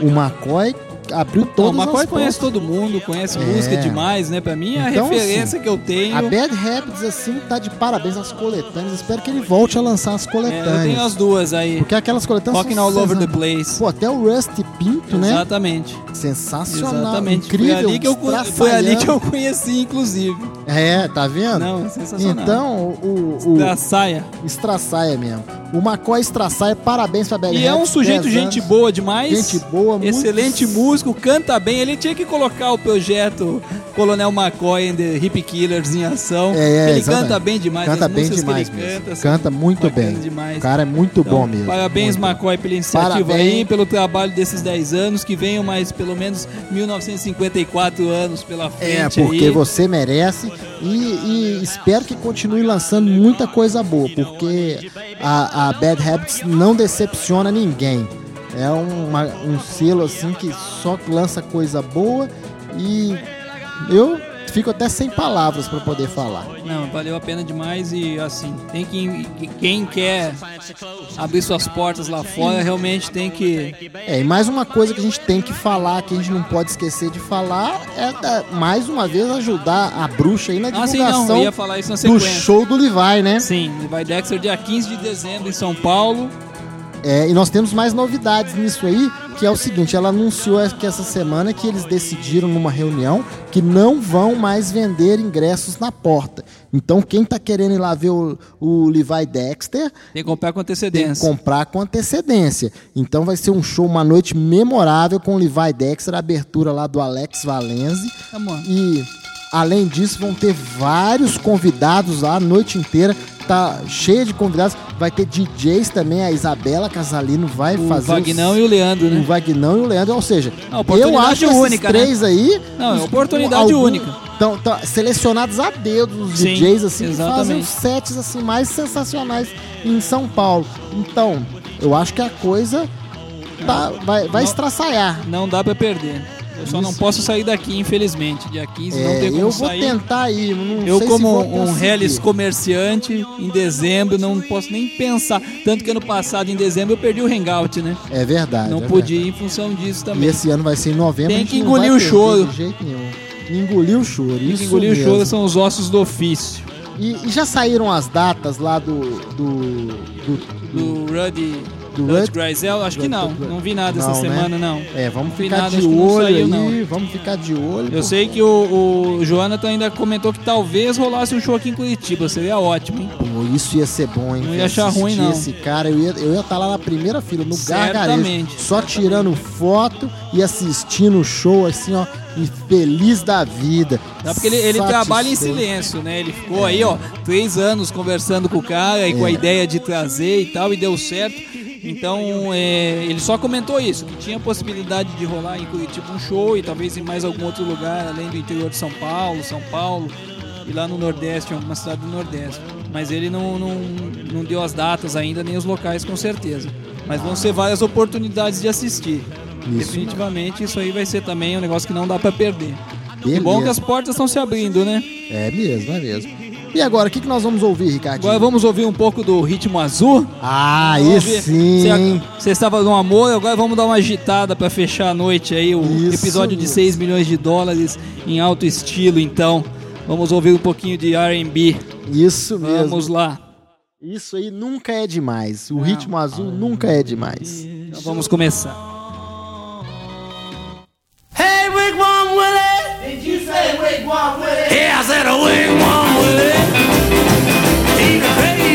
o McCoy abriu Não, todas o McCoy as conhece todo mundo, conhece É. música demais, né? Pra mim, é a Então, referência assim, que eu tenho. A Bad Habits, assim, tá de parabéns às coletâneas. Espero que ele volte a lançar as É, coletâneas. eu tenho as duas aí. Porque aquelas coletâneas Rockin' são all over the place. Pô, até o Rusty Pinto, né? Exatamente. Sensacional. Exatamente. Incrível. foi, ali que eu, foi ali que eu conheci, inclusive. É, tá vendo? Não, é sensacional. Então, o, o, saia. Estraçaia mesmo. O McCoy Estraçaia, parabéns pra Bad E é um Habits, sujeito 10 gente anos. boa demais. Gente boa, muito- Excelente músico, canta bem. Ele tinha que colocar o projeto Coronel McCoy and the Hip Killers em ação. É, é, ele exatamente. canta bem demais. Canta bem demais canta. Canta muito bem. Demais. O cara é muito Então, bom mesmo. Parabéns, muito. McCoy, pela iniciativa Parabéns. aí, pelo trabalho desses 10 anos, que venham mais pelo menos 1954 anos pela frente. É, porque aí. você merece e, e espero que continue lançando muita coisa boa, porque a, a Bad Habits não decepciona ninguém. É uma- um selo assim que só lança coisa boa e eu fico até sem palavras para poder falar. Não, valeu a pena demais e assim, tem que. Quem quer abrir suas portas lá fora realmente tem que. É, e mais uma coisa que a gente tem que falar, que a gente não pode esquecer de falar, é da- mais uma vez ajudar a bruxa aí na Ah, sim, divulgação isso na do show do Levi, né? Sim, vai Dexter dia 15 de dezembro em São Paulo. É, e nós temos mais novidades nisso aí, que é o seguinte, ela anunciou que essa semana que eles decidiram numa reunião que não vão mais vender ingressos na porta. Então quem tá querendo ir lá ver o, o Levi Dexter Tem que comprar com tem que antecedência. comprar com antecedência. Então vai ser um show, uma noite memorável com o Levi Dexter, a abertura lá do Alex Valenze. Tá bom. E além disso, vão ter vários convidados lá a noite inteira. Tá cheia de convidados. Vai ter DJs também. A Isabela Casalino vai O fazer. Vagnão os- e o Leandro, o né? Vagnão e o Leandro. Ou seja, oportunidade eu acho única, esses né? três aí. Não, é oportunidade única. Estão selecionados a dedo os Sim, DJs assim, que fazem exatamente. os sets assim mais sensacionais em São Paulo. Então, eu acho que a coisa tá, vai, vai Não- estraçalhar. Não dá pra perder. Eu só não posso sair daqui, infelizmente. Dia 15 não É, tem como eu vou sair. tentar ir. Não Eu, como vou um. Hellis comerciante, em dezembro, não posso nem pensar. Tanto que ano passado, em dezembro, eu perdi o hangout, né? É verdade. Não é pude verdade. ir em função disso E também. esse ano vai ser em novembro. Tem que não engolir o choro. De jeito nenhum. Engolir o choro. Tem que engolir o mesmo. choro são os ossos do ofício. E, e já saíram as datas lá do. do, do- Do Do Dutch Rud- Grisel, acho que não. Não vi nada essa Não, né? semana, não. É, vamos Vi ficar nada, de não olho saiu, aí. não. Vamos ficar de olho. Eu sei que o, o Jonathan ainda comentou que talvez rolasse um show aqui em Curitiba. Seria ótimo, hein? Pô, isso ia ser bom, hein? Não ia achar ruim, não. Esse cara, eu ia estar eu ia tá lá na primeira fila, no gargarejo. Só tirando foto e assistindo o show, assim, ó, e feliz da vida. Não, porque ele, ele trabalha em silêncio, né? Ele ficou aí, ó, três anos conversando com o cara e com a É. ideia de trazer e tal, e deu certo. Então, é, ele só comentou isso, que tinha possibilidade de rolar em Curitiba um show e talvez em mais algum outro lugar, além do interior de São Paulo, São Paulo, e lá no Nordeste, em alguma cidade do Nordeste. Mas ele não, não, não deu as datas ainda, nem os locais com certeza. Mas vão ser várias oportunidades de assistir. Isso. Definitivamente isso aí vai ser também um negócio que não dá pra perder. Beleza. bom que as portas estão se abrindo, né? É mesmo, é mesmo. E agora, o que, que nós vamos ouvir, Ricardo? Agora vamos ouvir um pouco do Ritmo Azul. Ah, isso. sim! Você estava no amor, agora vamos dar uma agitada para fechar a noite aí, o isso, episódio de 6 milhões de dólares em alto estilo, então. Vamos ouvir um pouquinho de R&B. Isso mesmo. Vamos lá. Isso aí nunca é demais. O Não. Ritmo Azul ah, nunca é demais. Então vamos começar. Hey, Rick Willie! Did you say wigwam Willie? Yeah, I said a wigwam Willie. Even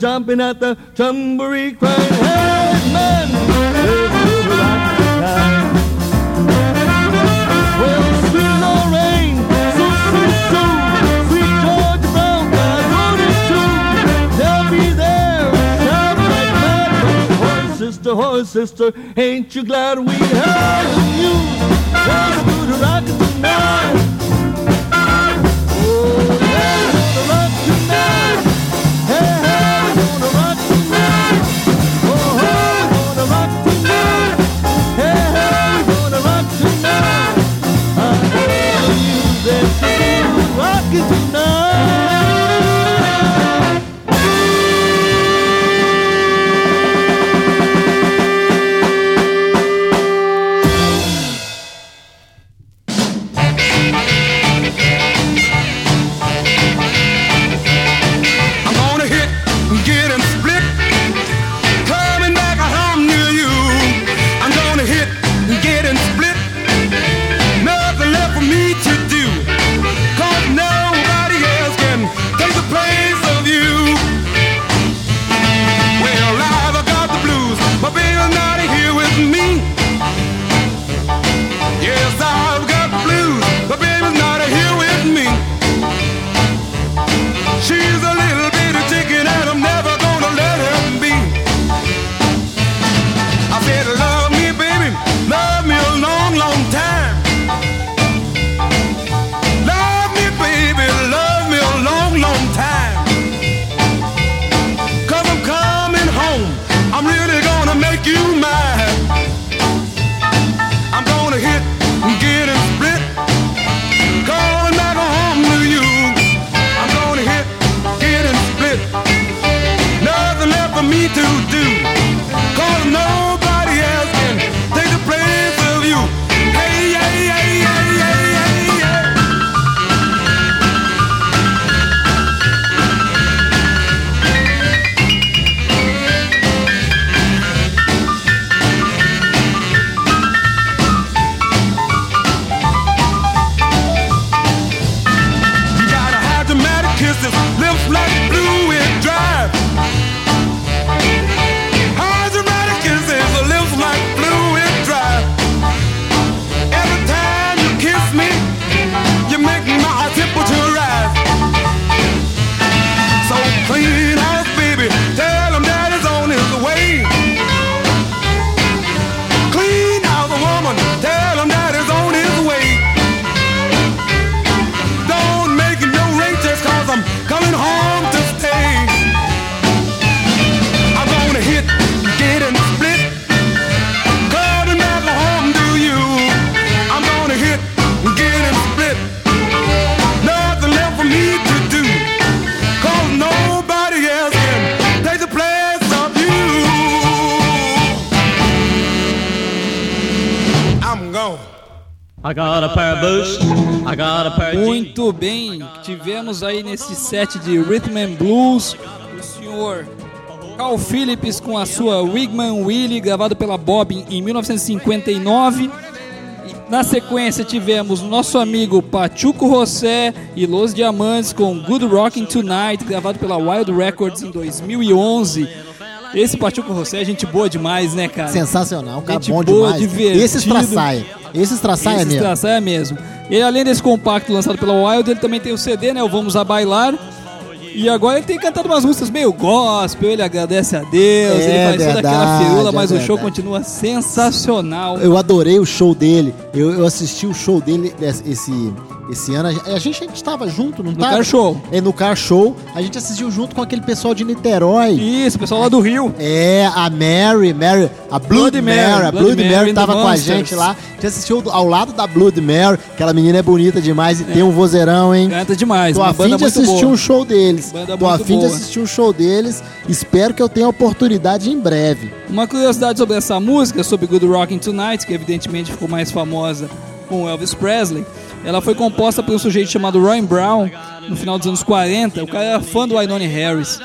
jumping at the jamboree, crying, Hey, man, tonight. Well, sweet Lorraine, so sweet too, sweet Brown, too. They'll be there, sister, sister, ain't you glad we the news? Gonna do the rockin' tonight. Muito bem, tivemos aí nesse set de Rhythm and Blues o senhor Carl Phillips com a sua Wigman Willie, gravado pela Bob em 1959. E na sequência tivemos nosso amigo Pachuco José e Los Diamantes com Good Rockin' Tonight, gravado pela Wild Records em 2011. Esse Pachuco José é gente boa demais, né, cara? Sensacional, um cara Gente bom boa, demais. divertido. Esse estraçaia. Esse estraçaia Esse é mesmo. Estraçaia é mesmo. E além desse compacto lançado pela Wild, ele também tem o CD, né? O Vamos a Bailar. E agora ele tem cantado umas músicas meio gospel, ele agradece a Deus, É ele faz toda aquela firula, é mas o show continua sensacional. Eu adorei o show dele. Eu, eu assisti o show dele esse, esse, ano. A gente, a gente tava junto, não No tava? Car Show. É, no Car Show. A gente assistiu junto com aquele pessoal de Niterói. Isso, o pessoal lá do Rio. É, a Mary, Mary, a Blood, Mary, Mary, a Blood Mary, Mary tava com a Monsters. gente lá. A gente assistiu ao lado da Blood Mary, aquela menina é bonita demais e tem um vozeirão, hein? Canta demais, Tô afim de assistir boa. um show deles. Banda Tô afim de boa. assistir um show deles. Espero que eu tenha a oportunidade em breve. Uma curiosidade sobre essa música, sobre Good Rockin' Tonight, que evidentemente ficou mais famosa com Elvis Presley, ela foi composta por um sujeito chamado Roy Brown no final dos anos 40. O cara era fã do Wynonna Harris.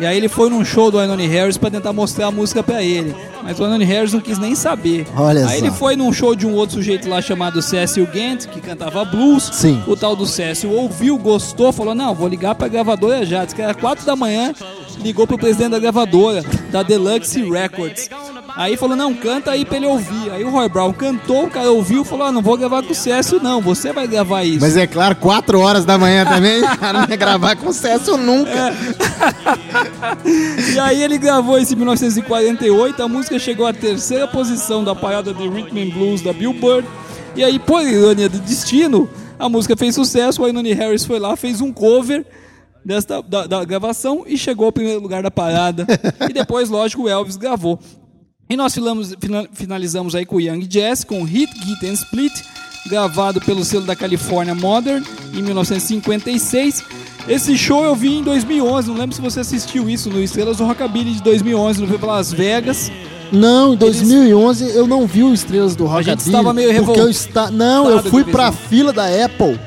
E aí ele foi num show do Wynonna Harris para tentar mostrar a música pra ele. Mas o Wynonna Harris não quis nem saber. Olha aí só. ele foi num show de um outro sujeito lá chamado Cecil Gant, que cantava blues. Sim. O tal do Cecil ouviu, gostou, falou: Não, vou ligar pra gravadora já. Disse que era 4 da manhã. ligou pro presidente da gravadora, da Deluxe Records. Aí falou, não, canta aí pra ele ouvir. Aí o Roy Brown cantou, o cara ouviu e falou, ah, não vou gravar com o Cécio não, você vai gravar isso. Mas é claro, 4 horas da manhã também, o cara não ia gravar com sucesso nunca. E aí ele gravou isso em 1948, a música chegou à terceira posição da parada de Rhythm and Blues da Billboard. E aí, por ironia do destino, a música fez sucesso, o Ainoni Harris foi lá, fez um cover desta, da, da gravação e chegou ao primeiro lugar da parada. e depois, lógico, o Elvis gravou. E nós finalizamos aí com o Young Jazz, com Hit, Git and Split, gravado pelo selo da California Modern, em 1956. Esse show eu vi em 2011, não lembro se você assistiu isso no Estrelas do Rockabilly de 2011, no para Las Vegas. Não, em 2011 eu não vi o Estrelas do Rockabilly. gente estava meio revoltado está... Não, eu fui pra isso. fila da Apple.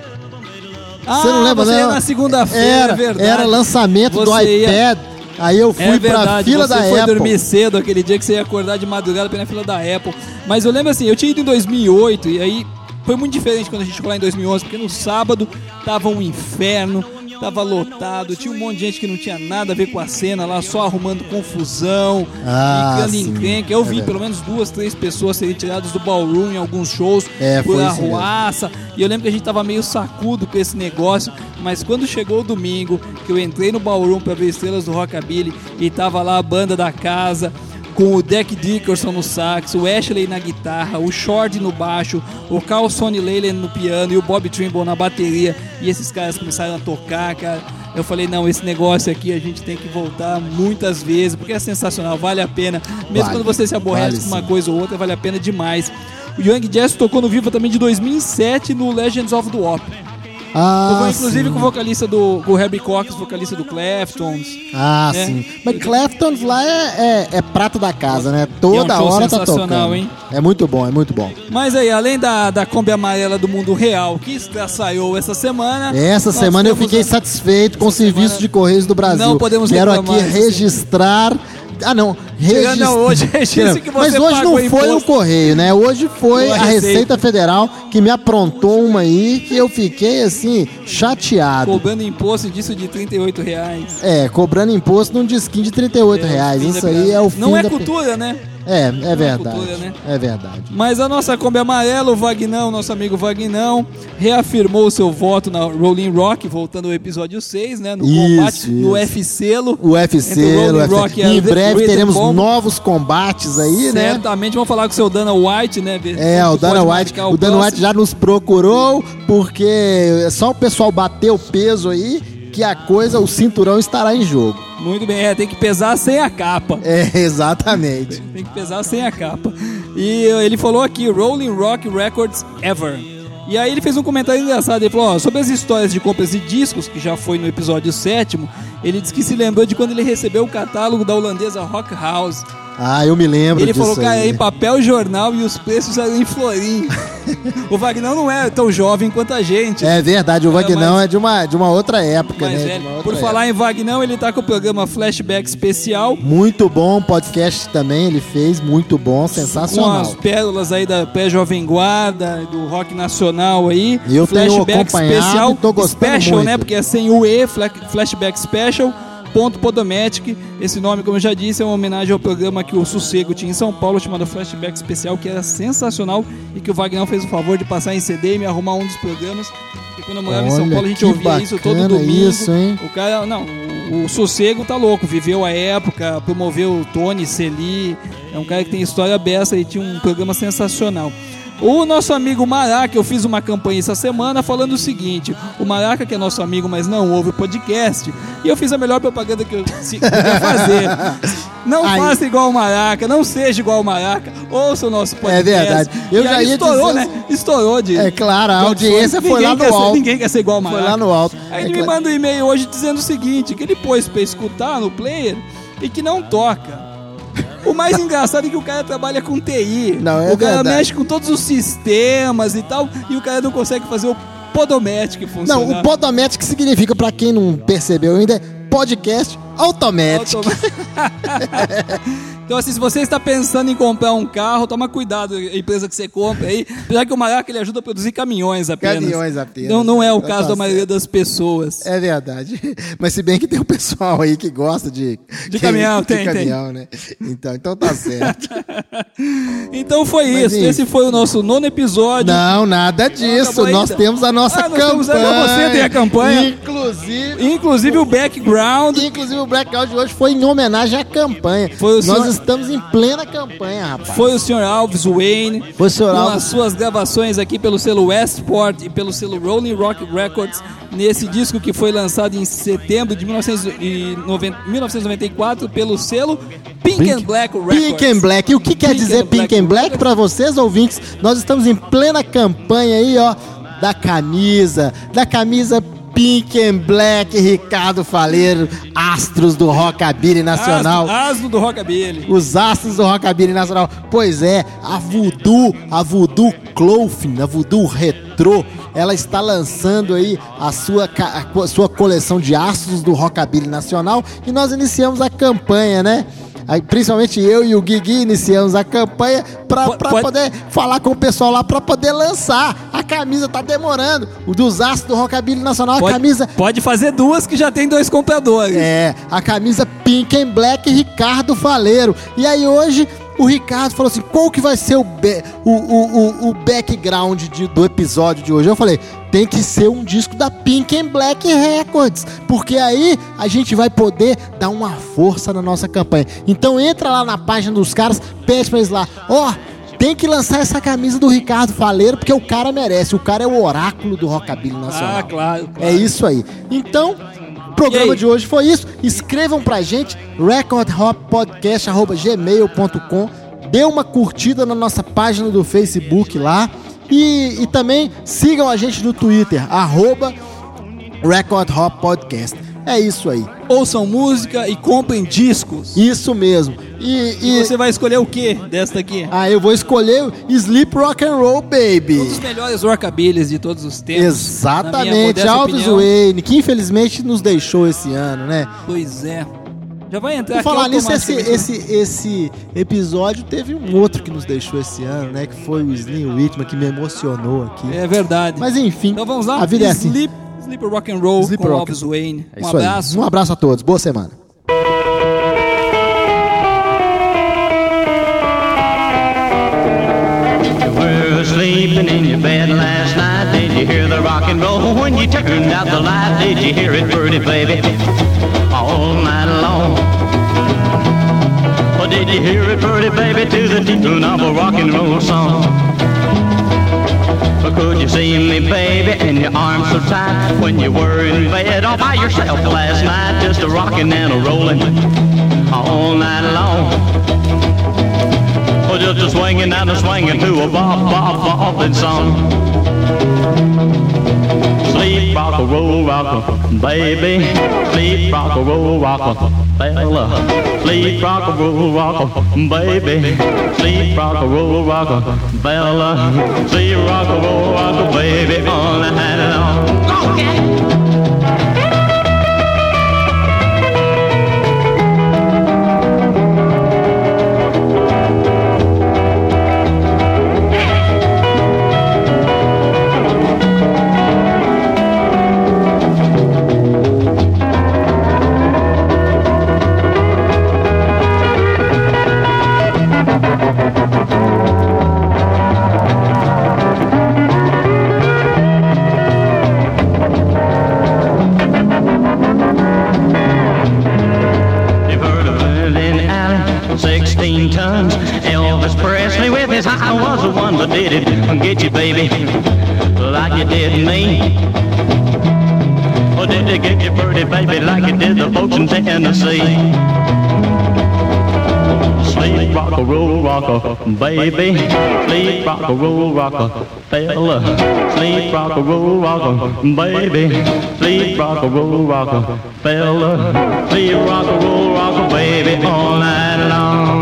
Ah, Você não lembra, você não? ia na segunda-feira, Era, é verdade. era lançamento do Você ia- iPad. Aí eu fui é pra verdade, fila você da foi Apple. dormir cedo aquele dia que você ia acordar de madrugada pra ir na fila da Apple. Mas eu lembro assim, eu tinha ido em 2008 e aí foi muito diferente quando a gente foi lá em 2011, porque no sábado tava um inferno, tava lotado, tinha um monte de gente que não tinha nada a ver com a cena lá, só arrumando confusão, Ah, encrenca. Eu É vi verdade. pelo menos duas, três pessoas serem tiradas do ballroom em alguns shows É, por arruaça. E eu lembro que a gente tava meio sacudo com esse negócio, mas quando chegou o domingo, que eu entrei no ballroom pra ver estrelas do Rockabilly e tava lá a banda da casa, com o Deck Dickerson no sax, o Ashley na guitarra, o Short no baixo, o Carl Sonny Leyland no piano e o Bob Trimble na bateria. E esses caras começaram a tocar, cara. Eu falei, não, esse negócio aqui a gente tem que voltar muitas vezes, porque é sensacional, vale a pena. Mesmo Vale, quando você se aborrece vale com uma sim. coisa ou outra, vale a pena demais. O Young Jazz tocou no Viva também de 2007 no Legends of the Opera. Ah, Tocou inclusive sim. com o vocalista do com o Herbie Cox, vocalista do Claftons. Ah, né? sim. Mas Clapton lá é, é, é prato da casa, né? E é Toda um hora tá sensacional, tocando. hein? É muito bom, é muito bom. Mas aí, além da, da Kombi amarela do mundo real, que saiu essa semana. Essa semana eu fiquei a- satisfeito com o Essa serviço semana de Correios do Brasil. não podemos Quero aqui registrar. Ah, não. Chegando Registrar. hoje, registro que você Mas hoje não foi o imposto. Correio, né? Hoje foi a Receita. Receita. Federal que me aprontou uma aí que eu fiquei assim, chateado. Cobrando imposto disso de 38 reais. É, cobrando imposto num disquinho de 38 reais. Fim da Isso aí é o fim Não é da... cultura, né? É, é verdade. cultura, né? É verdade. Mas a nossa Kombi Amarela, o Vagnão, nosso amigo Vagnão, reafirmou o seu voto na Rolling Rock, voltando ao episódio 6, né? No Isso, combate, no isso. F-Selo. O o o e a em breve teremos Bomb. novos combates aí, né? Certamente vamos falar com o seu Dana White, né? Ver É, o Dana White, marcar o Dana. White já nos procurou porque é só o pessoal bater o peso aí que a coisa, o cinturão estará em jogo. Muito bem, é, tem que pesar sem a capa. É, exatamente. Tem que pesar sem a capa. E uh, ele falou aqui, Rolling Rock Records Ever. E aí ele fez um comentário engraçado, ele falou, ó, sobre as histórias de compras de discos, que já foi no episódio 7 ele disse que se lembrou de quando ele recebeu o catálogo da holandesa Rock House. Ah, eu me lembro ele disso falou, cara, aí. em papel jornal e os preços eram em florim. o Wagner não é tão jovem quanto a gente. É verdade, o Vagnão é de uma, de uma outra época, mais né? uma outra Por época. falar em Vagnão, ele tá com o programa Flashback Especial. Muito bom, podcast também ele fez, muito bom, Com sensacional. as pérolas aí da pré-jovem guarda, do rock nacional aí. Eu tenho acompanhado e tô gostando Special, muito. né? Porque é sem o E, fla- Flashback Special. Ponto Podomatic. Esse nome, como eu já disse, é uma homenagem ao programa que o Sossego tinha em São Paulo, chamado Flashback Especial, que era sensacional e que o Wagner fez o favor de passar em CD e me arrumar um dos programas. E quando eu morava em São Olha, Paulo, a gente ouvia isso todo domingo. isso? O cara, não, o, Sossego tá louco, viveu a época, promoveu o Tony Celi, é um cara que tem história beça e tinha um programa sensacional. O nosso amigo Maraca, eu fiz uma campanha essa semana falando o seguinte: o Maraca, que é nosso amigo, mas não ouve o podcast, e eu fiz a melhor propaganda que eu podia fazer. Não Aí. faça igual o Maraca, não seja igual o Maraca, ouça o nosso podcast. verdade. Eu E já estourou, dizer- né? Estourou de. É claro, a audiência foi lá no quer ser- alto. Ninguém quer ser igual o Foi Maraca. lá no alto. Aí É ele me claro. manda um e-mail hoje dizendo o seguinte: que ele pôs pra escutar no player e que não toca. O mais engraçado é que o cara trabalha com TI. Não, é o cara verdade. mexe com todos os sistemas e tal, e o cara não consegue fazer o Podomatic funcionar. Não, o Podomatic significa, pra quem não percebeu ainda, é podcast automatic. Automa- Então, assim, se você está pensando em comprar um carro, toma cuidado, a empresa que você compra aí. Apesar que o Maraca ele ajuda a produzir caminhões apenas. Caminhões apenas. Não, não é o Tá caso da maioria das pessoas. É verdade. Mas se bem que tem um pessoal aí que gosta de... De caminhão, de tem, tem. caminhão, né? Então, então tá certo. Então foi isso. isso. Esse foi o nosso nono episódio. Não, nada disso. acabou Nós ainda? temos a nossa Ah, campanha. temos você tem a campanha? Inclusive... Inclusive o background. Inclusive o blackout de hoje foi em homenagem à campanha. Nós senhor- estamos em plena campanha, rapaz. Foi o Sr. Alves Wayne. Foi o Sr. Com Alves. as suas gravações aqui pelo selo Westport e pelo selo Rolling Rock Records. Nesse disco que foi lançado em setembro de 1990 1994 pelo selo Pink, and Black Records. Pink and Black. E o que quer Pink dizer and Pink Black and Black para vocês, ouvintes? Nós estamos em plena campanha aí, ó, da camisa, da camisa Pink and Black Ricardo Faleiro, astros do Rockabilly Nacional. Asno, asno do Rockabilly. Os astros do Rockabilly Nacional. Pois é, a Voodoo, a Voodoo Clothing, a Voodoo Retro, ela está lançando aí a sua, a sua coleção de astros do Rockabilly Nacional e nós iniciamos a campanha, né? Aí, principalmente eu e o Guigui iniciamos a campanha para Po- pode- poder falar com o pessoal lá para poder lançar. A camisa tá demorando. O dos astros do Rockabilly Nacional, a Pode, camisa pode fazer duas que já tem dois compradores. é, a camisa Pink and Black Ricardo Faleiro. E aí hoje o Ricardo falou assim: qual que vai ser o, be- o, o, o, o background de- do episódio de hoje? Eu falei: tem que ser um disco da Pink and Black Records, porque aí a gente vai poder dar uma força na nossa campanha. Então entra lá na página dos caras, pede pra eles lá: ó. tem que lançar essa camisa do Ricardo Faleiro, porque o cara merece. O cara é o oráculo do Rockabilly Nacional. Ah, claro. É isso aí. Então, programa de hoje foi isso. Escrevam pra gente, recordhoppodcast.gmail.com. Dê uma curtida na nossa página do Facebook lá. E, e também sigam a gente no Twitter, arroba Record Hop Podcast. É isso aí. Ouçam música e comprem discos. Isso mesmo. E, E e- você vai escolher o que desta aqui? ah, eu vou escolher Sleep Rock and Roll Baby. Um dos melhores rockabillys de todos os tempos. Exatamente, Alves opinião. Wayne, que infelizmente nos deixou esse ano, né? Pois é. Já vai entrar Por falar nisso, esse, automaticamente. esse, esse episódio teve um outro que nos deixou esse ano, né? Que foi o Slim Whitman, que me emocionou aqui. É verdade. Mas enfim, então vamos lá. a vida é assim. Sleep, Sleep Rock and Roll Sleep com Rock. Wayne. É um isso aí. abraço. Um abraço a todos, boa semana. Sleeping in your bed last night. Did you hear the rock and roll when you turned out the light? Did you hear it, pretty baby, all night long? Or did you hear it, pretty baby, to the tune of a rock and roll song? Could you see me, baby, in your arms so tight when you were in bed all by yourself last night, just a rocking and a rolling all night long? Or just a swinging and a swinging to a bob, bob, bobbing song. Sleep, rock a roll, rock a baby. Sleep, rock a roll, rock a fella. Sleep, rock a roll, rock a baby. Sleep, rock a roll, rock a fella. Sleep, rock a roll, rock a baby all night long. You've roll, rock a baby. Sleep, rock a roll, rock a fella. Sleep, rock a roll, rock a baby. Sleep, rock a roll, rock a fella. Sleep, rock a roll, rock a baby all night long.